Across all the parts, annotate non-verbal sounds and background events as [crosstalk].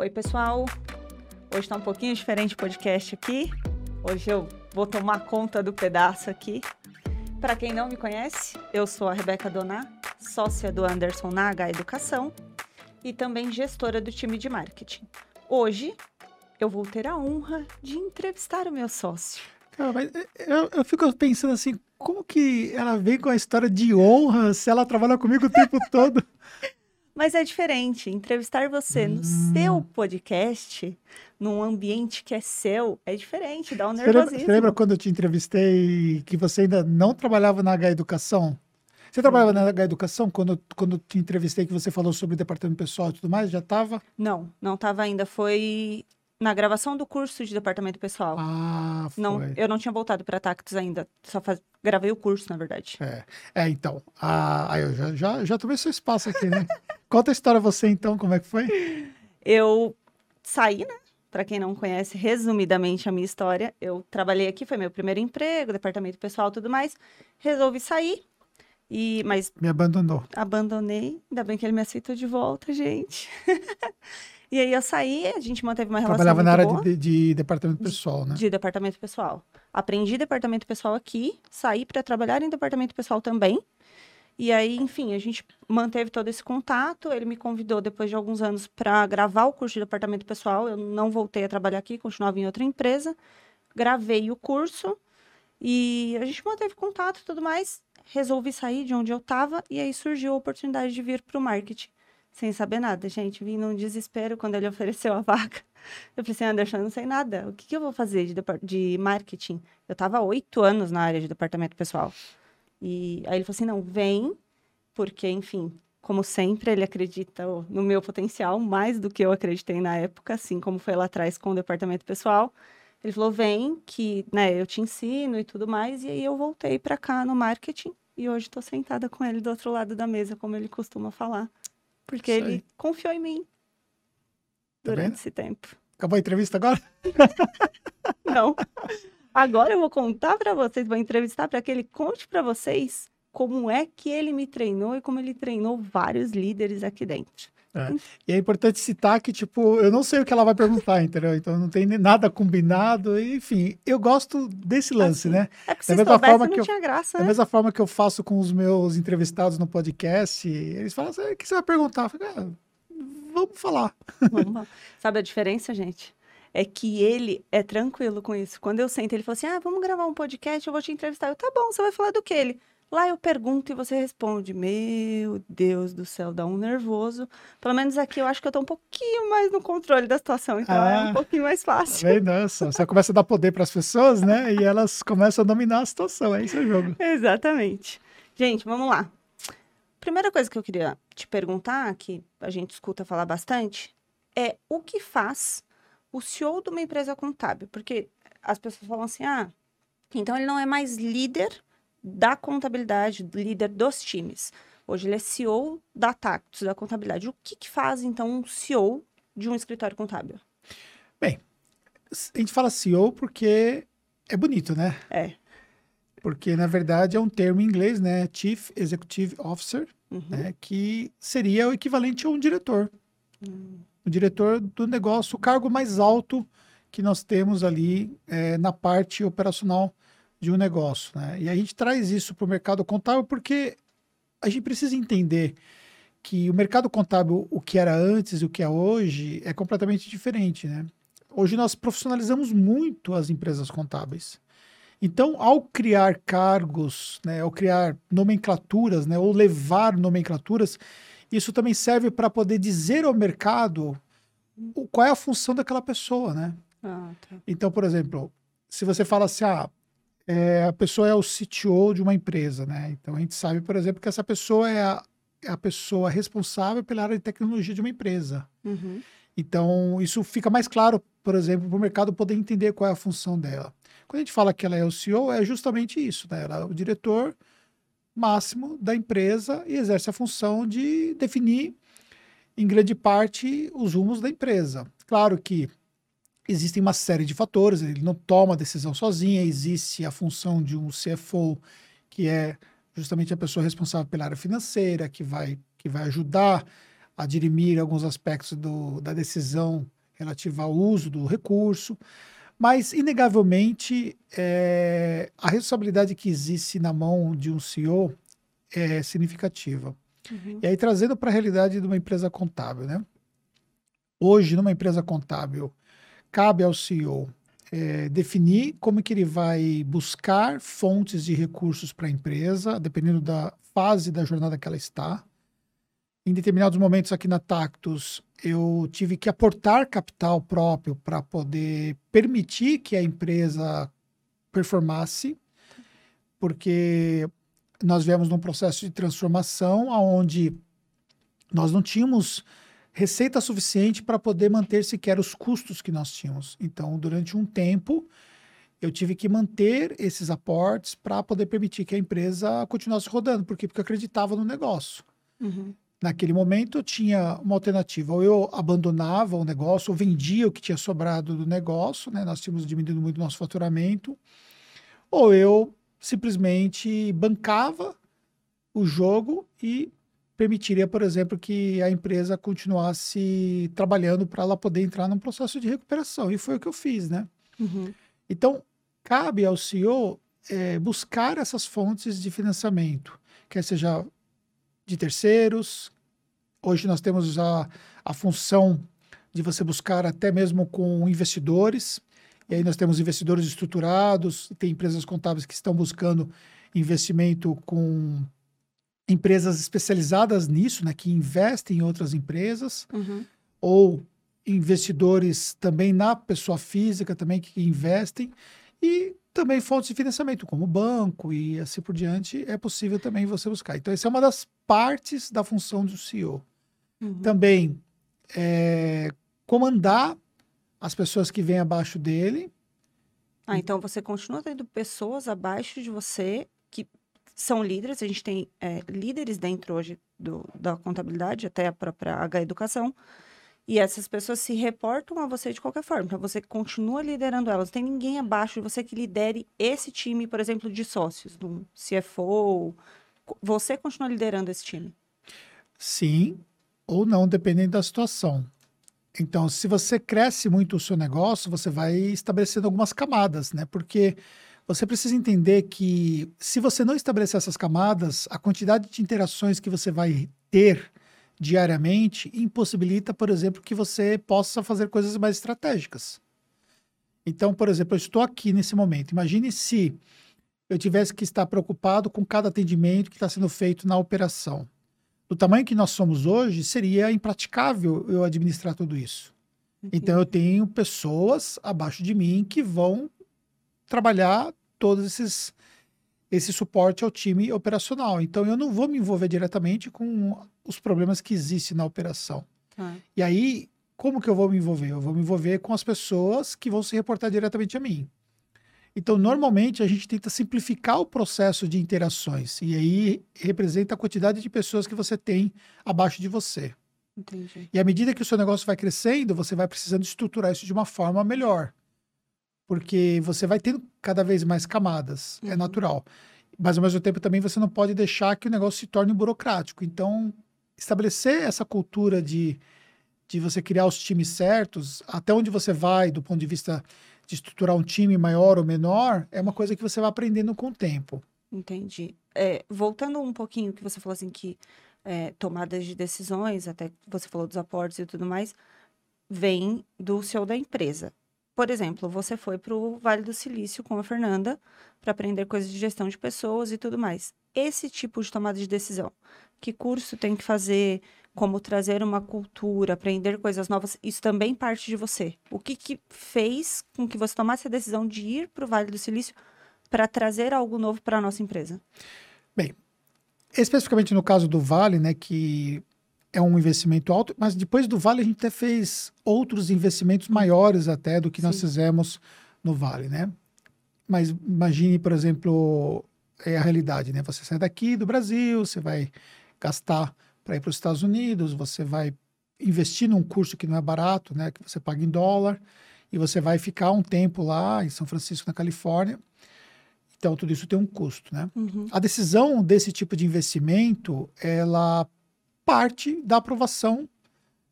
Oi, pessoal. Hoje está um pouquinho diferente o podcast aqui. Hoje eu vou tomar conta do pedaço aqui. Para quem não me conhece, eu sou a Rebeca Doná, sócia do Anderson na H Educação e também gestora do time de marketing. Hoje eu vou ter a honra de entrevistar o meu sócio. Mas eu, eu fico pensando assim, como que ela vem com a história de honra se ela trabalha comigo o tempo todo? [laughs] Mas é diferente. Entrevistar você no Hum. seu podcast, num ambiente que é seu, é diferente, dá um Você lembra, nervosismo. você lembra quando eu te entrevistei que você ainda não trabalhava na H Educação? Você trabalhava na H Educação quando, quando eu te entrevistei que você falou sobre departamento pessoal e tudo mais? Já estava? Não, não estava ainda. Foi na gravação do curso de departamento pessoal. Ah, foi. não, eu não tinha voltado para Tactus ainda. Só faz... gravei o curso, na verdade. É, é, então. Ah, aí eu já, já, já tomei seu espaço aqui, né? [laughs] Conta a história você então, como é que foi? Eu saí, né? Para quem não conhece, resumidamente a minha história, eu trabalhei aqui, foi meu primeiro emprego, departamento pessoal tudo mais. Resolvi sair, e mas Me abandonou. abandonei. Ainda bem que ele me aceitou de volta, gente. [laughs] e aí eu saí, a gente manteve uma relação Trabalhava na área de, de- de departamento pessoal, né? de departamento pessoal. Aprendi departamento pessoal aqui, saí para trabalhar em departamento pessoal também. E aí, enfim, a gente manteve todo esse contato. Ele me convidou depois de alguns anos para gravar o curso de departamento pessoal. Eu não voltei a trabalhar aqui, continuava em outra empresa. Gravei o curso e a gente manteve contato e tudo mais. Resolvi sair de onde eu estava e aí surgiu a oportunidade de vir para o marketing. Sem saber nada, gente. Vim num desespero quando ele [laughs] ofereceu a vaga. Eu falei assim, Anderson, eu não sei nada. O que, que eu vou fazer de, de marketing? Eu estava oito anos na área de departamento pessoal. E aí ele falou assim, não, vem, porque, enfim, como sempre, ele acredita no meu potencial mais do que eu acreditei na época, assim como foi lá atrás com o departamento pessoal. Ele falou, vem, que né, eu te ensino e tudo mais. E aí eu voltei para cá no marketing. E hoje estou sentada com ele do outro lado da mesa, como ele costuma falar. Porque ele confiou em mim Tá durante esse tempo. Acabou a entrevista agora? [laughs] Não. Agora eu vou contar para vocês, vou entrevistar para que ele conte para vocês como é que ele me treinou e como ele treinou vários líderes aqui dentro. E é importante citar que, tipo, eu não sei o que ela vai perguntar, [laughs] entendeu? Então não tem nada combinado. Enfim, eu gosto desse lance, Assim, né? É Da mesma forma não que eu- tinha graça, Da né? mesma forma que eu faço com os meus entrevistados no podcast, eles falam assim, o que você vai perguntar? Eu falo, "Ah, vamos falar. Vamos lá. Sabe a diferença, gente? É que ele é tranquilo com isso. Quando eu sento, ele fala assim: ah, vamos gravar um podcast, eu vou te entrevistar. Eu, tá bom, você vai falar do que ele? Lá eu pergunto e você responde. Meu Deus do céu, dá um nervoso. Pelo menos aqui eu acho que eu tô um pouquinho mais no controle da situação, então é Ah. um pouquinho mais fácil. vendo? Nossa, Você começa a dar poder para as pessoas, né? E elas começam a dominar a situação. É isso o jogo. [laughs] Exatamente. Gente, vamos lá. Primeira coisa que eu queria te perguntar, que a gente escuta falar bastante, é o que faz o CEO de uma empresa contábil? Porque as pessoas falam assim, ah, então ele não é mais líder da contabilidade, líder dos times. Hoje ele é CEO da Tactus, da contabilidade. O que, que faz, então, um CEO de um escritório contábil? A gente fala CEO porque é bonito, né? É. Porque, na verdade, é um termo em inglês, né? Chief Executive Officer, Uhum. né? Que seria o equivalente a um diretor. Hum. O diretor do negócio, o cargo mais alto que nós temos ali é, na parte operacional de um negócio, né? E a gente traz isso para o mercado contábil porque a gente precisa entender que o mercado contábil, o que era antes e o que é hoje, é completamente diferente, né? Hoje nós profissionalizamos muito as empresas contábeis. Então, ao criar cargos, né, ao criar nomenclaturas, né, ou levar nomenclaturas, isso também serve para poder dizer ao mercado o- qual é a função daquela pessoa, né? Ah, tá. Então, por exemplo, se você fala assim, ah, é, a pessoa é o CTO de uma empresa, né? Então, a gente sabe, por exemplo, que essa pessoa é a, é a pessoa responsável pela área de tecnologia de uma empresa. Uhum. Então, isso fica mais claro, por exemplo, para o mercado poder entender qual é a função dela. Quando a gente fala que ela é o CEO, é justamente isso, né? Ela é o diretor máximo da empresa e exerce a função de definir, em grande parte, os rumos da empresa. Claro que existem uma série de fatores, ele não toma a decisão sozinha, existe a função de um CFO, que é justamente a pessoa responsável pela área financeira, que vai, que vai ajudar a dirimir alguns aspectos do, da decisão relativa ao uso do recurso. Mas, inegavelmente, é, a responsabilidade que existe na mão de um CEO é significativa. Uhum. E aí, trazendo para a realidade de uma empresa contábil, né? Hoje, numa empresa contábil, cabe ao CEO é, definir como que ele vai buscar fontes de recursos para a empresa, dependendo da fase da jornada que ela está. Em determinados momentos aqui na Tactus, eu tive que aportar capital próprio para poder permitir que a empresa performasse, porque nós viemos num processo de transformação onde nós não tínhamos receita suficiente para poder manter sequer os custos que nós tínhamos. Então, durante um tempo, eu tive que manter esses aportes para poder permitir que a empresa continuasse rodando. Por quê? Porque eu acreditava no negócio. Uhum. Naquele momento, eu tinha uma alternativa. Ou eu abandonava o negócio, ou vendia o que tinha sobrado do negócio, né? nós tínhamos diminuído muito o nosso faturamento, ou eu simplesmente bancava o jogo e permitiria, por exemplo, que a empresa continuasse trabalhando para ela poder entrar num processo de recuperação. E foi o que eu fiz, né? Uhum. Então, cabe ao CEO é, buscar essas fontes de financiamento, quer seja de terceiros. Hoje nós temos a, a função de você buscar até mesmo com investidores. E aí nós temos investidores estruturados, tem empresas contábeis que estão buscando investimento com empresas especializadas nisso, né, que investem em outras empresas, uhum. ou investidores também na pessoa física também que investem e também fontes de financiamento, como banco e assim por diante, é possível também você buscar. Então, essa é uma das partes da função do CEO. Uhum. Também é, comandar as pessoas que vêm abaixo dele. Ah, então você continua tendo pessoas abaixo de você são líderes, a gente tem é, líderes dentro hoje do, da contabilidade, até a própria H Educação, e essas pessoas se reportam a você de qualquer forma. Então, você continua liderando elas. Não tem ninguém abaixo de você que lidere esse time, por exemplo, de sócios, do CFO. Você continua liderando esse time. Sim, ou não, dependendo da situação. Então, se você cresce muito o seu negócio, você vai estabelecendo algumas camadas, né? Porque você precisa entender que se você não estabelecer essas camadas, a quantidade de interações que você vai ter diariamente impossibilita, por exemplo, que você possa fazer coisas mais estratégicas. Então, por exemplo, eu estou aqui nesse momento. Imagine se eu tivesse que estar preocupado com cada atendimento que está sendo feito na operação. Do tamanho que nós somos hoje, seria impraticável eu administrar tudo isso. Então, eu tenho pessoas abaixo de mim que vão trabalhar todos esses esse suporte ao time operacional. Então, eu não vou me envolver diretamente com os problemas que existem na operação. Ah. E aí, como que eu vou me envolver? Eu vou me envolver com as pessoas que vão se reportar diretamente a mim. Então, normalmente, a gente tenta simplificar o processo de interações. E aí, representa a quantidade de pessoas que você tem abaixo de você. Entendi. E à medida que o seu negócio vai crescendo, você vai precisando estruturar isso de uma forma melhor porque você vai tendo cada vez mais camadas, é uhum. é natural. Mas ao mesmo tempo também você não pode deixar que o negócio se torne burocrático. Então, estabelecer essa cultura de, de você criar os times certos, até onde você vai do ponto de vista de estruturar um time maior ou menor, é uma coisa que você vai aprendendo com o tempo. Entendi. É, voltando um pouquinho que você falou assim que é, tomadas de decisões, até você falou dos aportes e tudo mais, vem do CEO da empresa. Por exemplo, você foi para o Vale do Silício com a Fernanda para aprender coisas de gestão de pessoas e tudo mais. Esse tipo de tomada de decisão, que curso tem que fazer, como trazer uma cultura, aprender coisas novas, isso também parte de você. O que, que fez com que você tomasse a decisão de ir para o Vale do Silício para trazer algo novo para a nossa empresa? Bem, especificamente no caso do Vale, né, que é um investimento alto, mas depois do Vale a gente até fez outros investimentos maiores até do que Sim. nós fizemos no Vale, né? Mas imagine, por exemplo, é a realidade, né? Você sai daqui do Brasil, você vai gastar para ir para os Estados Unidos, você vai investir num curso que não é barato, né? Que você paga em dólar, e você vai ficar um tempo lá em São Francisco, na Califórnia. Então, tudo isso tem um custo, né? Uhum. A decisão desse tipo de investimento, ela parte da aprovação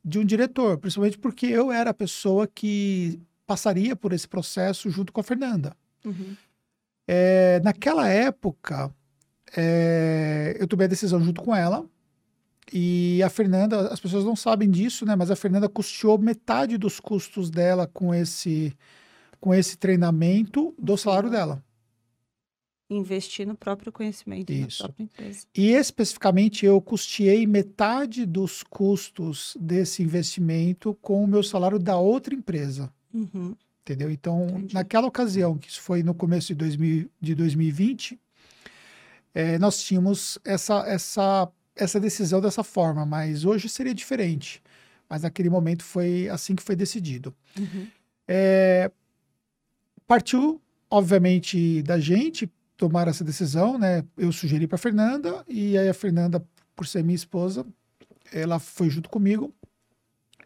de um diretor, principalmente porque eu era a pessoa que passaria por esse processo junto com a Fernanda. Uhum. É, naquela época, é, eu tomei a decisão junto com ela. E a Fernanda, as pessoas não sabem disso, né? Mas a Fernanda custeou metade dos custos dela com esse, com esse treinamento do salário dela. Investir no próprio conhecimento Isso. da própria empresa. E especificamente eu custeei metade dos custos desse investimento com o meu salário da outra empresa. Uhum. Entendeu? Então, Entendi. naquela ocasião, que isso foi no começo de, 2000, de 2020, eh, nós tínhamos essa, essa, essa decisão dessa forma, mas hoje seria diferente. Mas naquele momento foi assim que foi decidido. Uhum. É, partiu, obviamente, da gente tomar essa decisão, né? Eu sugeri para Fernanda e aí a Fernanda, por ser minha esposa, ela foi junto comigo,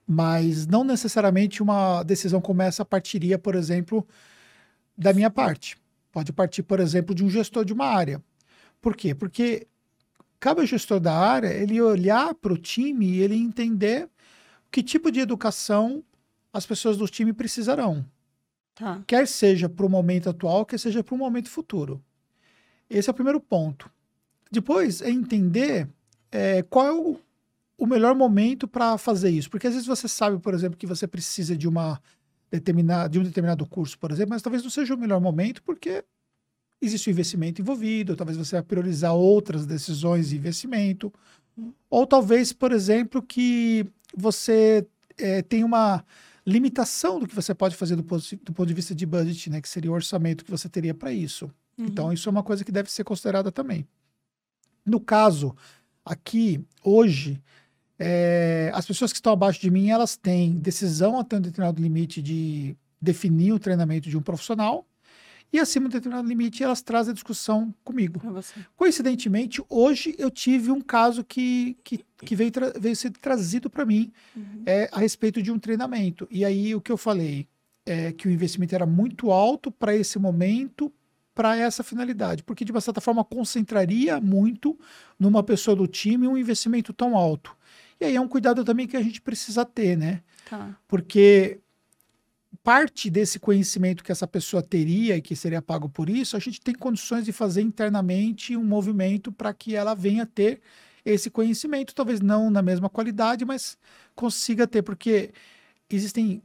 mas não necessariamente uma decisão como essa partiria, por exemplo, da minha parte. Pode partir, por exemplo, de um gestor de uma área. Por quê? Porque cabe ao gestor da área ele olhar para o time e ele entender que tipo de educação as pessoas do time precisarão Tá. quer seja para o momento atual, quer seja para o momento futuro. Esse é o primeiro ponto. Depois é entender é, qual é o, o melhor momento para fazer isso. Porque às vezes você sabe, por exemplo, que você precisa de uma determinada, de um determinado curso, por exemplo, mas talvez não seja o melhor momento porque existe um investimento envolvido, talvez você vai priorizar outras decisões de investimento. Ou talvez, por exemplo, que você é, tem uma limitação do que você pode fazer do, posi- do ponto de vista de budget, né? Que seria o orçamento que você teria para isso. Uhum. Então, isso é uma coisa que deve ser considerada também. No caso, aqui, hoje, é, as pessoas que estão abaixo de mim, elas têm decisão até um determinado limite de definir o treinamento de um profissional, e acima de um determinado limite, elas trazem a discussão comigo. Coincidentemente, hoje eu tive um caso que, que, que veio, veio ser trazido para mim Uhum. é, a respeito de um treinamento. E aí o que eu falei é que o investimento era muito alto para esse momento, para essa finalidade, porque de uma certa forma concentraria muito numa pessoa do time um investimento tão alto. E aí é um cuidado também que a gente precisa ter, né? Tá. Porque parte desse conhecimento que essa pessoa teria e que seria pago por isso, a gente tem condições de fazer internamente um movimento para que ela venha ter esse conhecimento, talvez não na mesma qualidade, mas consiga ter, porque existem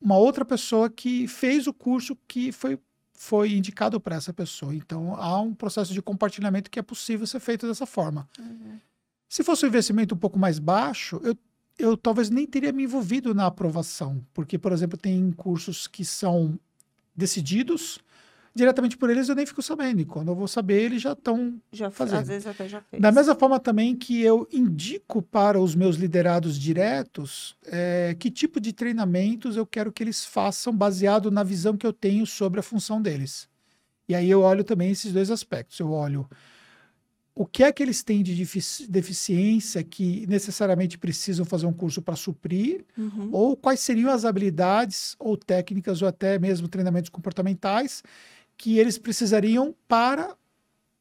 uma outra pessoa que fez o curso que foi foi indicado para essa pessoa. Então há um processo de compartilhamento que é possível ser feito dessa forma. Uhum. Se fosse um investimento um pouco mais baixo, eu, eu talvez nem teria me envolvido na aprovação, porque, por exemplo, tem cursos que são decididos diretamente por eles, eu nem fico sabendo. E quando eu vou saber, eles já estão. Já Fazendo. Às vezes até já fez. Da mesma forma também que eu indico para os meus liderados diretos eh, que tipo de treinamentos eu quero que eles façam baseado na visão que eu tenho sobre a função deles. E aí eu olho também esses dois aspectos. Eu olho o que é que eles têm de defici- deficiência que necessariamente precisam fazer um curso para suprir, Uhum. ou quais seriam as habilidades ou técnicas ou até mesmo treinamentos comportamentais que eles precisariam para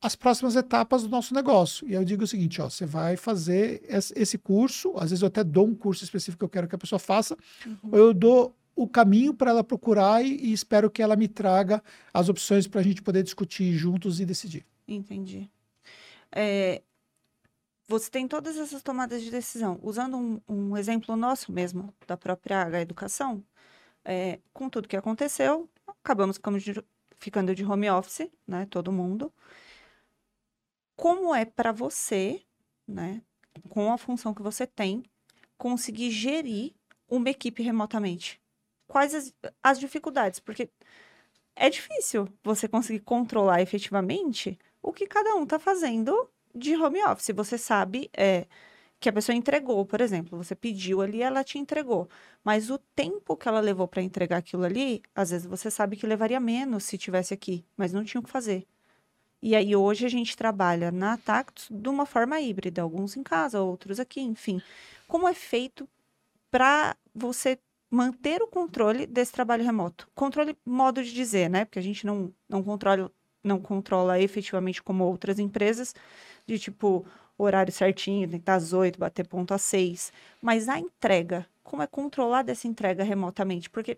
as próximas etapas do nosso negócio. E eu digo o seguinte, ó, você vai fazer es- esse curso, às vezes eu até dou um curso específico que eu quero que a pessoa faça, Uhum. ou eu dou o caminho para ela procurar e, e espero que ela me traga as opções para a gente poder discutir juntos e decidir. Entendi. É, você tem todas essas tomadas de decisão. Usando um, um exemplo nosso mesmo, da própria H Educação, é, com tudo que aconteceu, acabamos ficando de, home office, né? Todo mundo. Como é para você, né? Com a função que você tem, conseguir gerir uma equipe remotamente? Quais as, as dificuldades? Porque é difícil você conseguir controlar efetivamente o que cada um está fazendo de home office. Você sabe é, que a pessoa entregou, por exemplo, você pediu ali, ela te entregou. Mas o tempo que ela levou para entregar aquilo ali, às vezes você sabe que levaria menos se tivesse aqui, mas não tinha o que fazer. E aí hoje a gente trabalha na Tactus de uma forma híbrida, alguns em casa, outros aqui, enfim. Como é feito para você manter o controle desse trabalho remoto? Controle, modo de dizer, né? Porque a gente não, não controla não controla efetivamente como outras empresas, de tipo, horário certinho, tem que estar às 8, bater ponto às 6. Mas a entrega, como é controlada essa entrega remotamente? Porque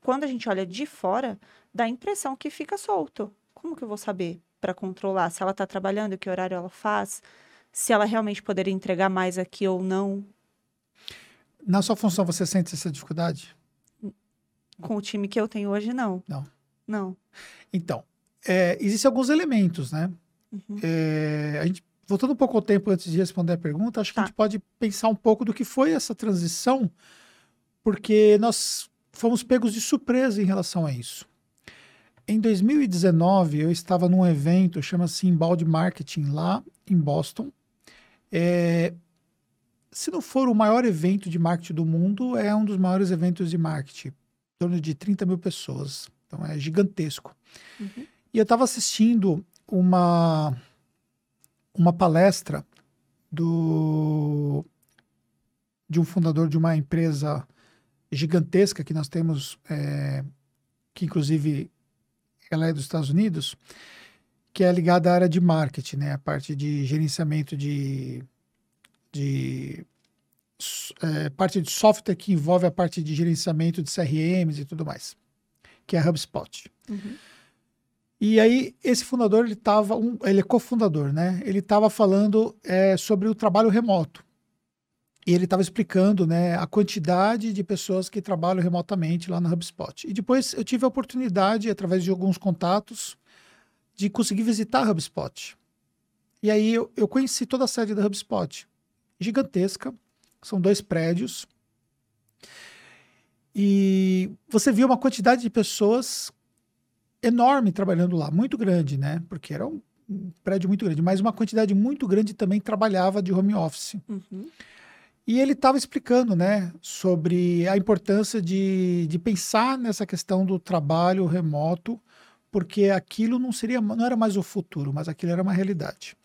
quando a gente olha de fora, dá a impressão que fica solto. Como que eu vou saber para controlar se ela está trabalhando, que horário ela faz, se ela realmente poderia entregar mais aqui ou não? Na sua função, você sente essa dificuldade? Com o time que eu tenho hoje, não. Não. Não. Então, é, existem alguns elementos, né? Uhum. É, a gente, voltando um pouco ao tempo antes de responder a pergunta, acho que Tá. a gente pode pensar um pouco do que foi essa transição, porque nós fomos pegos de surpresa em relação a isso. Em 2019, eu estava num evento, chama-se Inbound Marketing, lá em Boston. É, se não for o maior evento de marketing do mundo, é um dos maiores eventos de marketing. Em torno de 30 mil pessoas. Então é gigantesco. Uhum. E eu estava assistindo uma, uma palestra do, de um fundador de uma empresa gigantesca que nós temos, é, que inclusive ela é dos Estados Unidos, que é ligada à área de marketing, né? A parte de gerenciamento de, de é, parte de software que envolve a parte de gerenciamento de CRMs e tudo mais, que é a HubSpot. Uhum. E aí, esse fundador, ele estava, um, ele é cofundador, né? Ele estava falando é, sobre o trabalho remoto. E ele estava explicando, né, a quantidade de pessoas que trabalham remotamente lá no HubSpot. E depois eu tive a oportunidade, através de alguns contatos, de conseguir visitar a HubSpot. E aí eu, eu conheci toda a sede da HubSpot. Gigantesca, são dois prédios. E você viu uma quantidade de pessoas enorme trabalhando lá, muito grande, né? Porque era um prédio muito grande, mas uma quantidade muito grande também trabalhava de home office. Uhum. E ele estava explicando, né, sobre a importância de, de pensar nessa questão do trabalho remoto, porque aquilo não seria, não era mais o futuro, mas aquilo era uma realidade.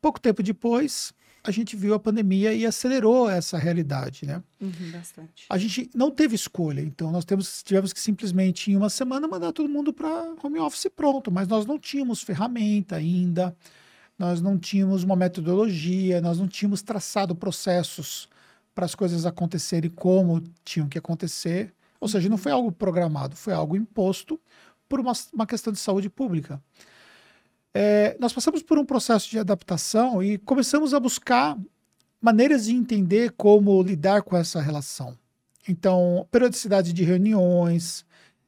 Pouco tempo depois, a gente viu a pandemia e acelerou essa realidade, né? Uhum, bastante. A gente não teve escolha, então nós temos, tivemos que simplesmente em uma semana mandar todo mundo para home office pronto, mas nós não tínhamos ferramenta ainda, nós não tínhamos uma metodologia, nós não tínhamos traçado processos para as coisas acontecerem como tinham que acontecer, ou seja, não foi algo programado, foi algo imposto por uma, uma questão de saúde pública. É, nós passamos por um processo de adaptação e começamos a buscar maneiras de entender como lidar com essa relação. Então, periodicidade de reuniões,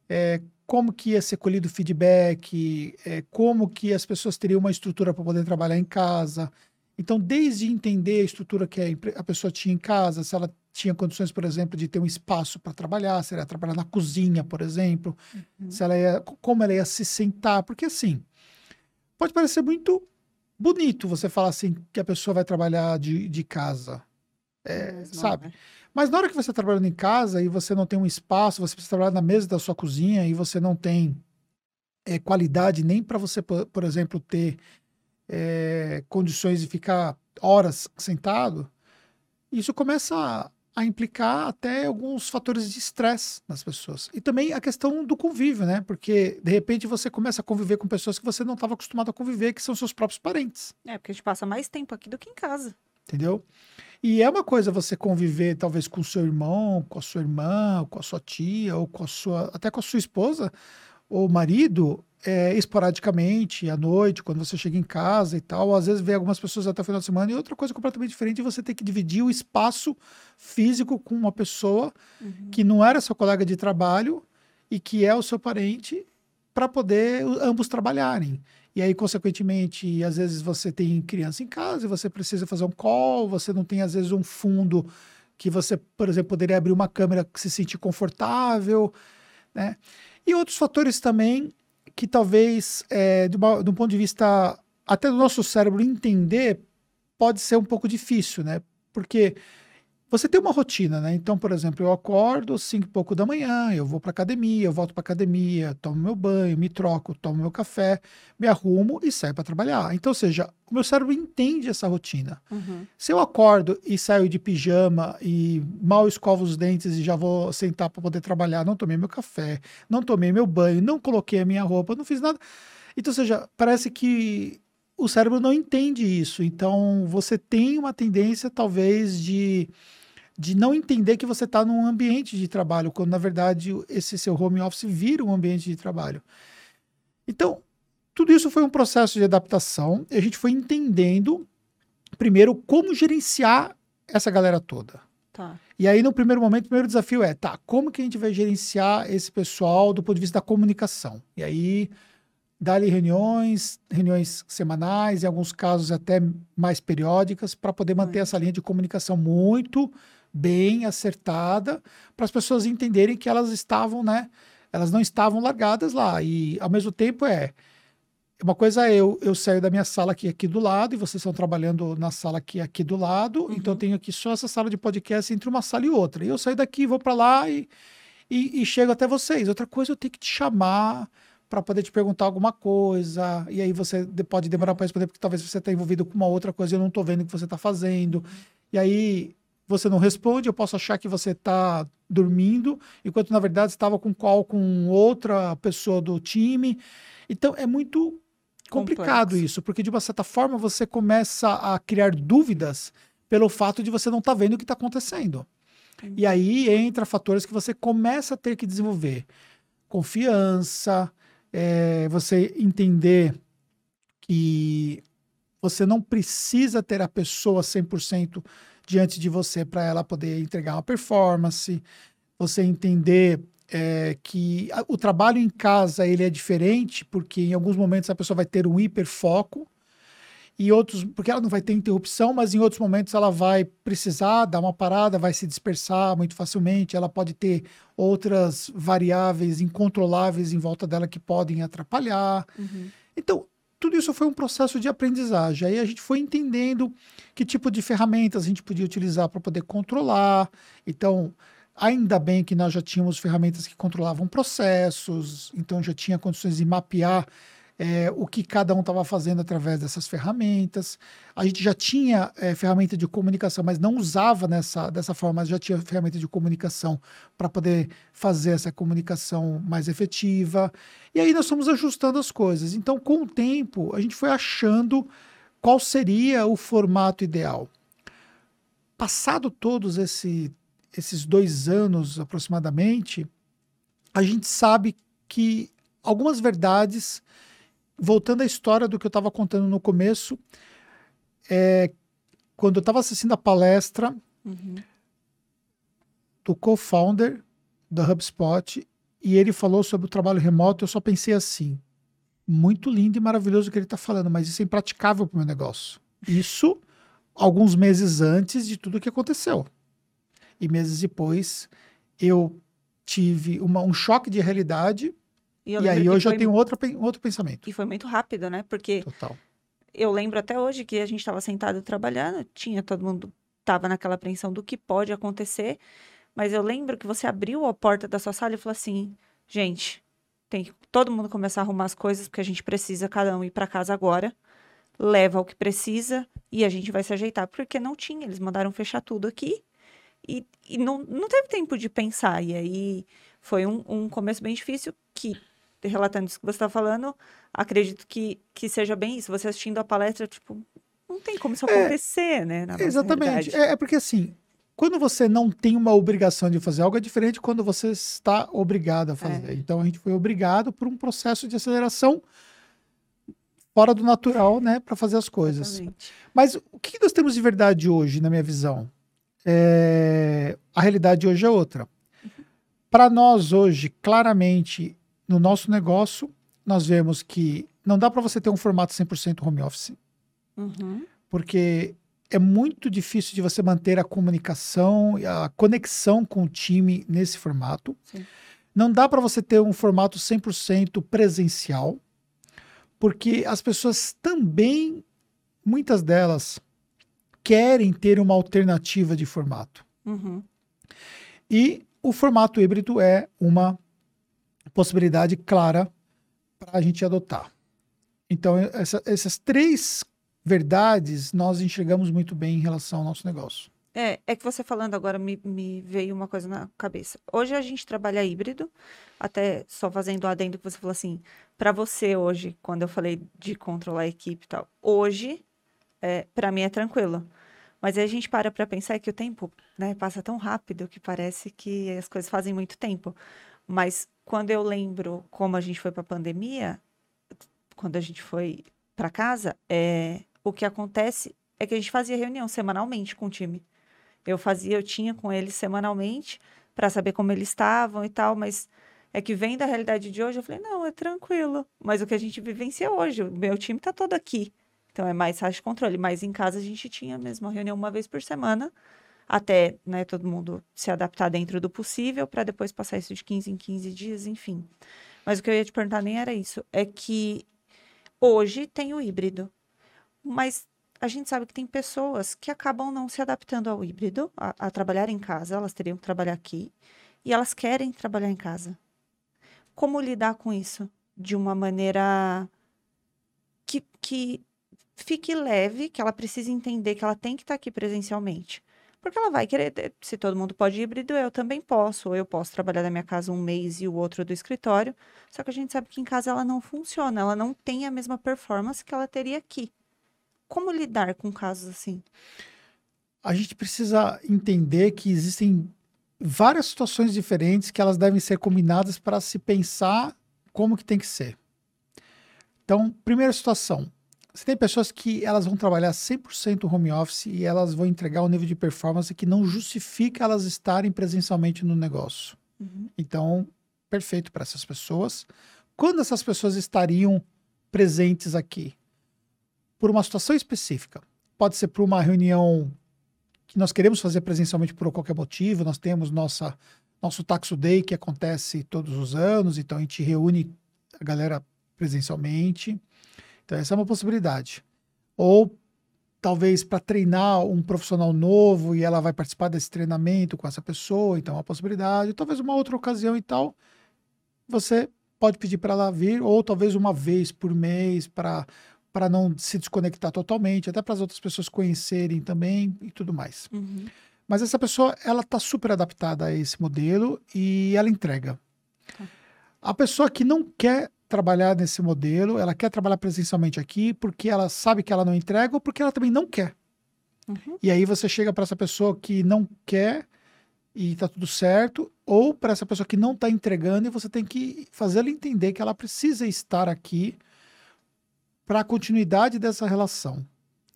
é, como que ia ser colhido feedback, é, como que as pessoas teriam uma estrutura para poder trabalhar em casa. Então, desde entender a estrutura que a, a pessoa tinha em casa, se ela tinha condições, por exemplo, de ter um espaço para trabalhar, se ela ia trabalhar na cozinha, por exemplo, se ela ia, como ela ia se sentar, porque assim, pode parecer muito bonito você falar assim que a pessoa vai trabalhar de, de casa. É, Mas não sabe? é. Mas na hora que você está trabalhando em casa e você não tem um espaço, você precisa trabalhar na mesa da sua cozinha e você não tem é, qualidade nem para você, por, por exemplo, ter é, condições de ficar horas sentado, isso começa a, implicar até alguns fatores de estresse nas pessoas. E também a questão do convívio, né? Porque de repente você começa a conviver com pessoas que você não estava acostumado a conviver, que são seus próprios parentes. É, porque a gente passa mais tempo aqui do que em casa. Entendeu? E é uma coisa você conviver, talvez, com o seu irmão, com a sua irmã, com a sua tia, ou com a sua, até com a sua esposa ou marido, é, esporadicamente, à noite, quando você chega em casa e tal. Às vezes vê algumas pessoas até o final de semana, e outra coisa completamente diferente é você ter que dividir o espaço físico com uma pessoa Uhum. que não era seu colega de trabalho e que é o seu parente para poder ambos trabalharem. E aí, consequentemente, às vezes você tem criança em casa e você precisa fazer um call, você não tem, às vezes, um fundo que você, por exemplo, poderia abrir uma câmera que se sentir confortável, né? E outros fatores também que talvez, é, de um ponto de vista até do nosso cérebro entender, pode ser um pouco difícil, né? Porque você tem uma rotina, né? Então, por exemplo, eu acordo às cinco e pouco da manhã, eu vou para academia, eu volto para academia, tomo meu banho, me troco, tomo meu café, me arrumo e saio para trabalhar. Então, ou seja, o meu cérebro entende essa rotina. Uhum. Se eu acordo e saio de pijama e mal escovo os dentes e já vou sentar para poder trabalhar, não tomei meu café, não tomei meu banho, não coloquei a minha roupa, não fiz nada. Então, ou seja, parece que o cérebro não entende isso. Então, você tem uma tendência, talvez, de, de não entender que você está num ambiente de trabalho, quando, na verdade, esse seu home office vira um ambiente de trabalho. Então, tudo isso foi um processo de adaptação. E a gente foi entendendo, primeiro, como gerenciar essa galera toda. Tá. E aí, no primeiro momento, o primeiro desafio é, tá, como que a gente vai gerenciar esse pessoal do ponto de vista da comunicação? E aí, dá-lhe reuniões, reuniões semanais, em alguns casos até mais periódicas, para poder manter essa linha de comunicação muito bem acertada, para as pessoas entenderem que elas estavam, né, elas não estavam largadas lá. E, ao mesmo tempo, é, uma coisa é eu, eu saio da minha sala aqui, aqui do lado, e vocês estão trabalhando na sala aqui, aqui do lado, Uhum. então eu tenho aqui só essa sala de podcast entre uma sala e outra. E eu saio daqui, vou para lá e, e, e chego até vocês. Outra coisa, eu tenho que te chamar para poder te perguntar alguma coisa, e aí você de- pode demorar para responder, porque talvez você está envolvido com uma outra coisa e eu não estou vendo o que você está fazendo. E aí você não responde, eu posso achar que você está dormindo, enquanto na verdade estava com call com outra pessoa do time. Então é muito complicado Complexo. isso, porque de uma certa forma você começa a criar dúvidas pelo fato de você não estar vendo o que está acontecendo. E aí entra fatores que você começa a ter que desenvolver. Confiança, é, você entender que você não precisa ter a pessoa 100% diante de você para ela poder entregar uma performance. Você entender é, que a- o trabalho em casa ele é diferente, porque em alguns momentos a pessoa vai ter um hiperfoco, e outros, porque ela não vai ter interrupção, mas em outros momentos ela vai precisar dar uma parada, vai se dispersar muito facilmente, ela pode ter outras variáveis incontroláveis em volta dela que podem atrapalhar. Uhum. Então, tudo isso foi um processo de aprendizagem. Aí a gente foi entendendo que tipo de ferramentas a gente podia utilizar para poder controlar. Então, ainda bem que nós já tínhamos ferramentas que controlavam processos, então já tinha condições de mapear eh, o que cada um estava fazendo através dessas ferramentas. A gente já tinha eh, ferramenta de comunicação, mas não usava nessa, dessa forma, mas já tinha ferramenta de comunicação para poder fazer essa comunicação mais efetiva. E aí nós fomos ajustando as coisas. Então, com o tempo, a gente foi achando qual seria o formato ideal. Passado todos esse, esses dois anos aproximadamente, a gente sabe que algumas verdades, voltando à história do que eu estava contando no começo, é, quando eu estava assistindo a palestra Uhum. do co-founder da HubSpot e ele falou sobre o trabalho remoto, eu só pensei assim: muito lindo e maravilhoso o que ele está falando, mas isso é impraticável para o meu negócio. Isso alguns meses antes de tudo que aconteceu. E meses depois eu tive uma- um choque de realidade eu e lembro aí hoje eu foi- tenho outro, outro pensamento. E foi muito rápido, né? Porque Total. eu lembro até hoje que a gente estava sentado trabalhando, tinha todo mundo tava naquela apreensão do que pode acontecer, mas eu lembro que você abriu a porta da sua sala e falou assim: gente, tem que todo mundo começar a arrumar as coisas porque a gente precisa cada um ir para casa agora. Leva o que precisa e a gente vai se ajeitar, porque não tinha, eles mandaram fechar tudo aqui e, e não, não teve tempo de pensar. E aí foi um, um começo bem difícil que, relatando isso que você está falando, acredito que, que seja bem isso. Você assistindo a palestra, tipo, não tem como isso acontecer, né? na nossa Exatamente. É, é porque assim, quando você não tem uma obrigação de fazer algo, é diferente quando você está obrigado a fazer. É. Então a gente foi obrigado por um processo de aceleração fora do natural, né, para fazer as coisas. Exatamente. Mas o que nós temos de verdade hoje, na minha visão? É, A realidade hoje é outra. Para nós hoje, claramente, no nosso negócio, nós vemos que não dá para você ter um formato 100% home office Uhum. porque é muito difícil de você manter a comunicação, e a conexão com o time nesse formato. Sim. Não dá para você ter um formato 100% presencial, porque as pessoas também, muitas delas, querem ter uma alternativa de formato. Uhum. E o formato híbrido é uma possibilidade clara para a gente adotar. Então, essa- essas três verdades nós enxergamos muito bem em relação ao nosso negócio. É, é que você falando agora me, me veio uma coisa na cabeça. Hoje a gente trabalha híbrido, até só fazendo o adendo que você falou assim, para você hoje, quando eu falei de controlar a equipe e tal, hoje, é, para mim é tranquilo. Mas aí a gente para para pensar que o tempo, né, passa tão rápido que parece que as coisas fazem muito tempo. Mas quando eu lembro como a gente foi para a pandemia, quando a gente foi para casa, é, o que acontece é que a gente fazia reunião semanalmente com o time. Eu fazia, eu tinha com eles semanalmente para saber como eles estavam e tal, mas é que vem da realidade de hoje, eu falei, não, é tranquilo. Mas o que a gente vivencia hoje, o meu time está todo aqui. Então é mais fácil de controle. Mas em casa a gente tinha mesmo uma reunião uma vez por semana, até né, todo mundo se adaptar dentro do possível, para depois passar isso de 15 em 15 dias, enfim. Mas o que eu ia te perguntar nem era isso. É que hoje tem o híbrido. Mas a gente sabe que tem pessoas que acabam não se adaptando ao híbrido, a, a, trabalhar em casa, elas teriam que trabalhar aqui, e elas querem trabalhar em casa. Como lidar com isso? De uma maneira que, que fique leve, que ela precise entender que ela tem que estar aqui presencialmente. Porque ela vai querer, se todo mundo pode híbrido, eu também posso. Ou eu posso trabalhar da minha casa um mês e o outro do escritório. Só que a gente sabe que em casa ela não funciona, ela não tem a mesma performance que ela teria aqui como lidar com casos assim? A gente precisa entender que existem várias situações diferentes que elas devem ser combinadas para se pensar como que tem que ser. Então, primeira situação, você tem pessoas que elas vão trabalhar 100% home office e elas vão entregar um nível de performance que não justifica elas estarem presencialmente no negócio. Uhum. Então, perfeito para essas pessoas. Quando essas pessoas estariam presentes aqui? por uma situação específica. Pode ser por uma reunião que nós queremos fazer presencialmente por qualquer motivo. Nós temos nossa, nosso Taxo Day que acontece todos os anos, então a gente reúne a galera presencialmente. Então, essa é uma possibilidade. Ou talvez para treinar um profissional novo e ela vai participar desse treinamento com essa pessoa, então é uma possibilidade. Talvez uma outra ocasião e tal, você pode pedir para ela vir, ou talvez uma vez por mês para para não se desconectar totalmente, até para as outras pessoas conhecerem também e tudo mais. Uhum. Mas essa pessoa, ela está super adaptada a esse modelo e ela entrega. Tá. A pessoa que não quer trabalhar nesse modelo, ela quer trabalhar presencialmente aqui porque ela sabe que ela não entrega ou porque ela também não quer. Uhum. E aí você chega para essa pessoa que não quer e está tudo certo, ou para essa pessoa que não está entregando e você tem que fazer ela entender que ela precisa estar aqui para a continuidade dessa relação.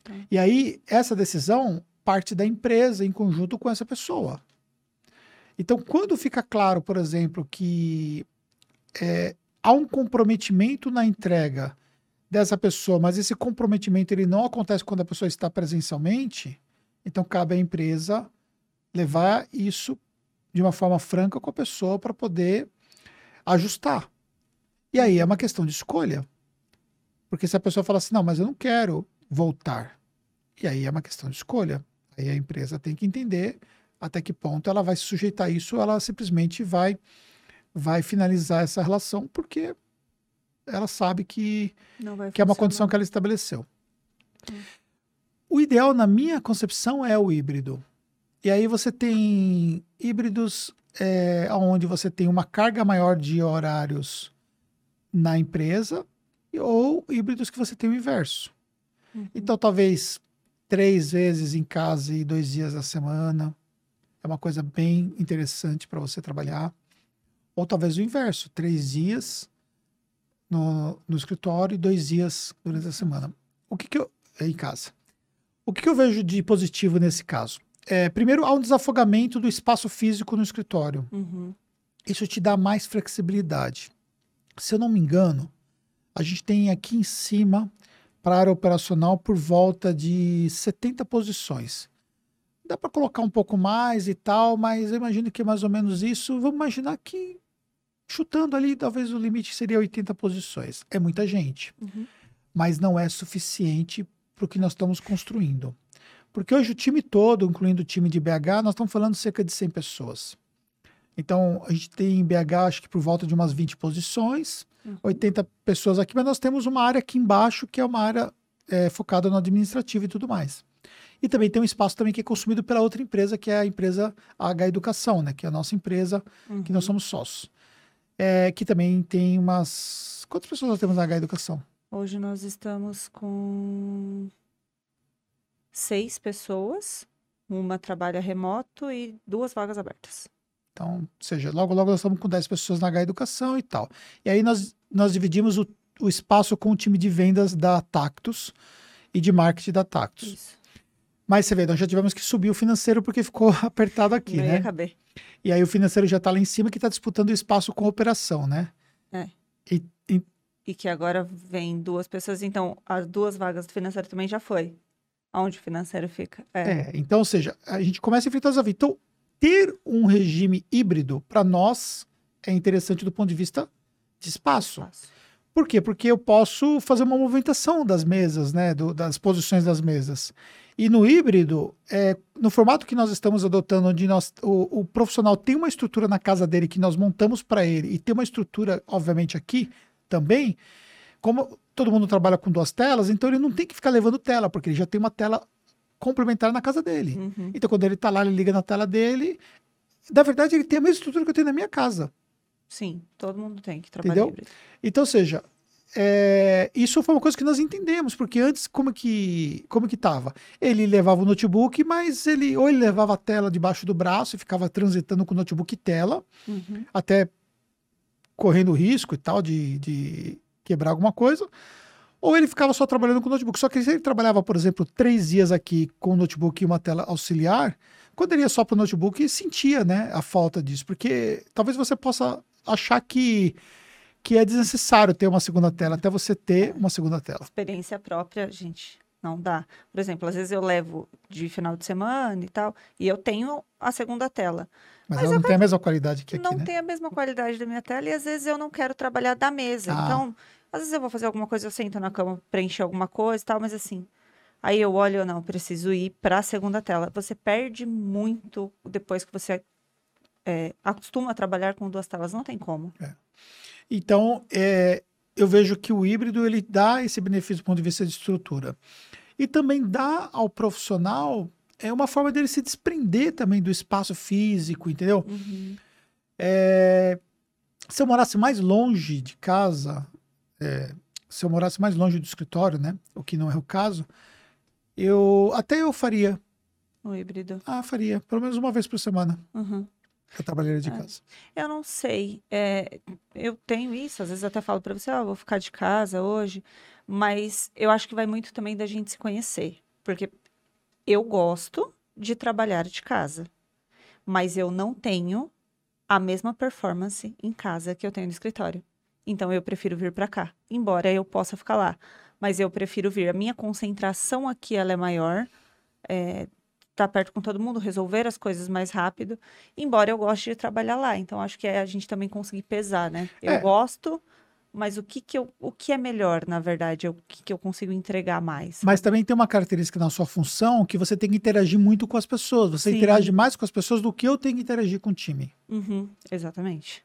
É. E aí, essa decisão parte da empresa em conjunto com essa pessoa. Então, quando fica claro, por exemplo, que é, há um comprometimento na entrega dessa pessoa, mas esse comprometimento ele não acontece quando a pessoa está presencialmente, então cabe à empresa levar isso de uma forma franca com a pessoa para poder ajustar. E aí é uma questão de escolha. Porque se a pessoa fala assim, não, mas eu não quero voltar. E aí é uma questão de escolha. Aí a empresa tem que entender até que ponto ela vai se sujeitar a isso, ou ela simplesmente vai vai finalizar essa relação porque ela sabe que, que é uma condição que ela estabeleceu. Hum. O ideal, na minha concepção, é o híbrido. E aí você tem híbridos é, onde você tem uma carga maior de horários na empresa, ou híbridos que você tem o inverso. Uhum. Então, talvez três vezes em casa e dois dias na semana. É uma coisa bem interessante para você trabalhar. Ou talvez o inverso, três dias no, no escritório e dois dias durante a semana. O que, que eu. Em casa. O que, que eu vejo de positivo nesse caso? É, primeiro, há um desafogamento do espaço físico no escritório. Uhum. Isso te dá mais flexibilidade. Se eu não me engano, a gente tem aqui em cima, para a área operacional, por volta de 70 posições. Dá para colocar um pouco mais e tal, mas eu imagino que é mais ou menos isso. Vamos imaginar que, chutando ali, talvez o limite seria 80 posições. É muita gente, uhum. mas não é suficiente para o que nós estamos construindo. Porque hoje o time todo, incluindo o time de BH, nós estamos falando cerca de 100 pessoas. Então, a gente tem em BH, acho que por volta de umas 20 posições, uhum. 80 pessoas aqui, mas nós temos uma área aqui embaixo que é uma área é, focada no administrativo e tudo mais. E também tem um espaço também que é consumido pela outra empresa, que é a empresa H Educação, né? Que é a nossa empresa, Uhum. que nós somos sócios. É, que também tem umas. Quantas pessoas nós temos na H Educação? Hoje nós estamos com seis pessoas, uma trabalha remoto e duas vagas abertas. Então, ou seja, logo, logo nós estamos com 10 pessoas na H Educação e tal. E aí nós, nós dividimos o, o espaço com o time de vendas da Tactus e de marketing da Tactus. Isso. Mas você vê, nós já tivemos que subir o financeiro porque ficou [laughs] apertado aqui, Não né? ia caber. E aí o financeiro já está lá em cima que está disputando o espaço com a operação, né? É. E, e- E que agora vem duas pessoas, então as duas vagas do financeiro também já foi. Onde o financeiro fica? É. é, então, ou seja, a gente começa a enfrentar os desafios. Então, ter um regime híbrido, para nós, é interessante do ponto de vista de espaço. Fácil. Por quê? Porque eu posso fazer uma movimentação das mesas, né? do- das posições das mesas. E no híbrido, é, no formato que nós estamos adotando, onde nós, o, o profissional tem uma estrutura na casa dele que nós montamos para ele e tem uma estrutura, obviamente, aqui também, como todo mundo trabalha com duas telas, então ele não tem que ficar levando tela, porque ele já tem uma tela complementar na casa dele. Uhum. Então, quando ele está lá, ele liga na tela dele. Na verdade, ele tem a mesma estrutura que eu tenho na minha casa. Sim, todo mundo tem que trabalhar Entendeu? híbrido. Então, ou seja, é, isso foi uma coisa que nós entendemos, porque antes como que como que tava? Ele levava o notebook, mas ele ou ele levava a tela debaixo do braço e ficava transitando com o notebook e tela, Uhum. até correndo risco e tal de, de quebrar alguma coisa, ou ele ficava só trabalhando com o notebook. Só que se ele trabalhava, por exemplo, três dias aqui com o notebook e uma tela auxiliar, quando ele ia só para o notebook, sentia né, a falta disso, porque talvez você possa achar que, que é desnecessário ter uma segunda tela, até você ter uma segunda tela. Experiência própria, gente, não dá. Por exemplo, às vezes eu levo de final de semana e tal, e eu tenho a segunda tela. Mas, Mas ela não tem a mesma qualidade que aqui, não né? tem a mesma qualidade da minha tela e às vezes eu não quero trabalhar da mesa. Ah. Então, às vezes eu vou fazer alguma coisa, eu sento na cama, preencher alguma coisa e tal, mas assim, aí eu olho, não, preciso ir para a segunda tela. Você perde muito depois que você é, acostuma a trabalhar com duas telas, não tem como. Então, é, eu vejo que o híbrido ele dá esse benefício do ponto de vista de estrutura. E também dá ao profissional é uma forma dele se desprender também do espaço físico, entendeu? Uhum. É, se eu morasse mais longe de casa, é, se eu morasse mais longe do escritório, né? O que não é o caso, eu até eu faria. O híbrido. Ah, faria. Pelo menos uma vez por semana. Uhum. Eu trabalharia de É. casa. Eu não sei. é, eu tenho isso, às vezes até falo para você, ó, vou ficar de casa hoje, mas eu acho que vai muito também da gente se conhecer, porque eu gosto de trabalhar de casa, mas eu não tenho a mesma performance em casa que eu tenho no escritório. Então eu prefiro vir para cá, embora eu possa ficar lá, mas eu prefiro vir. A minha concentração aqui ela é maior, é, tá perto com todo mundo, resolver as coisas mais rápido. Embora eu goste de trabalhar lá, então acho que é a gente também conseguir pesar, né? Eu É. gosto, mas o que que eu, o que é melhor, na verdade, é o que que eu consigo entregar mais. Mas também tem uma característica na sua função que você tem que interagir muito com as pessoas. Você Sim. interage mais com as pessoas do que eu tenho que interagir com o time. Uhum, exatamente.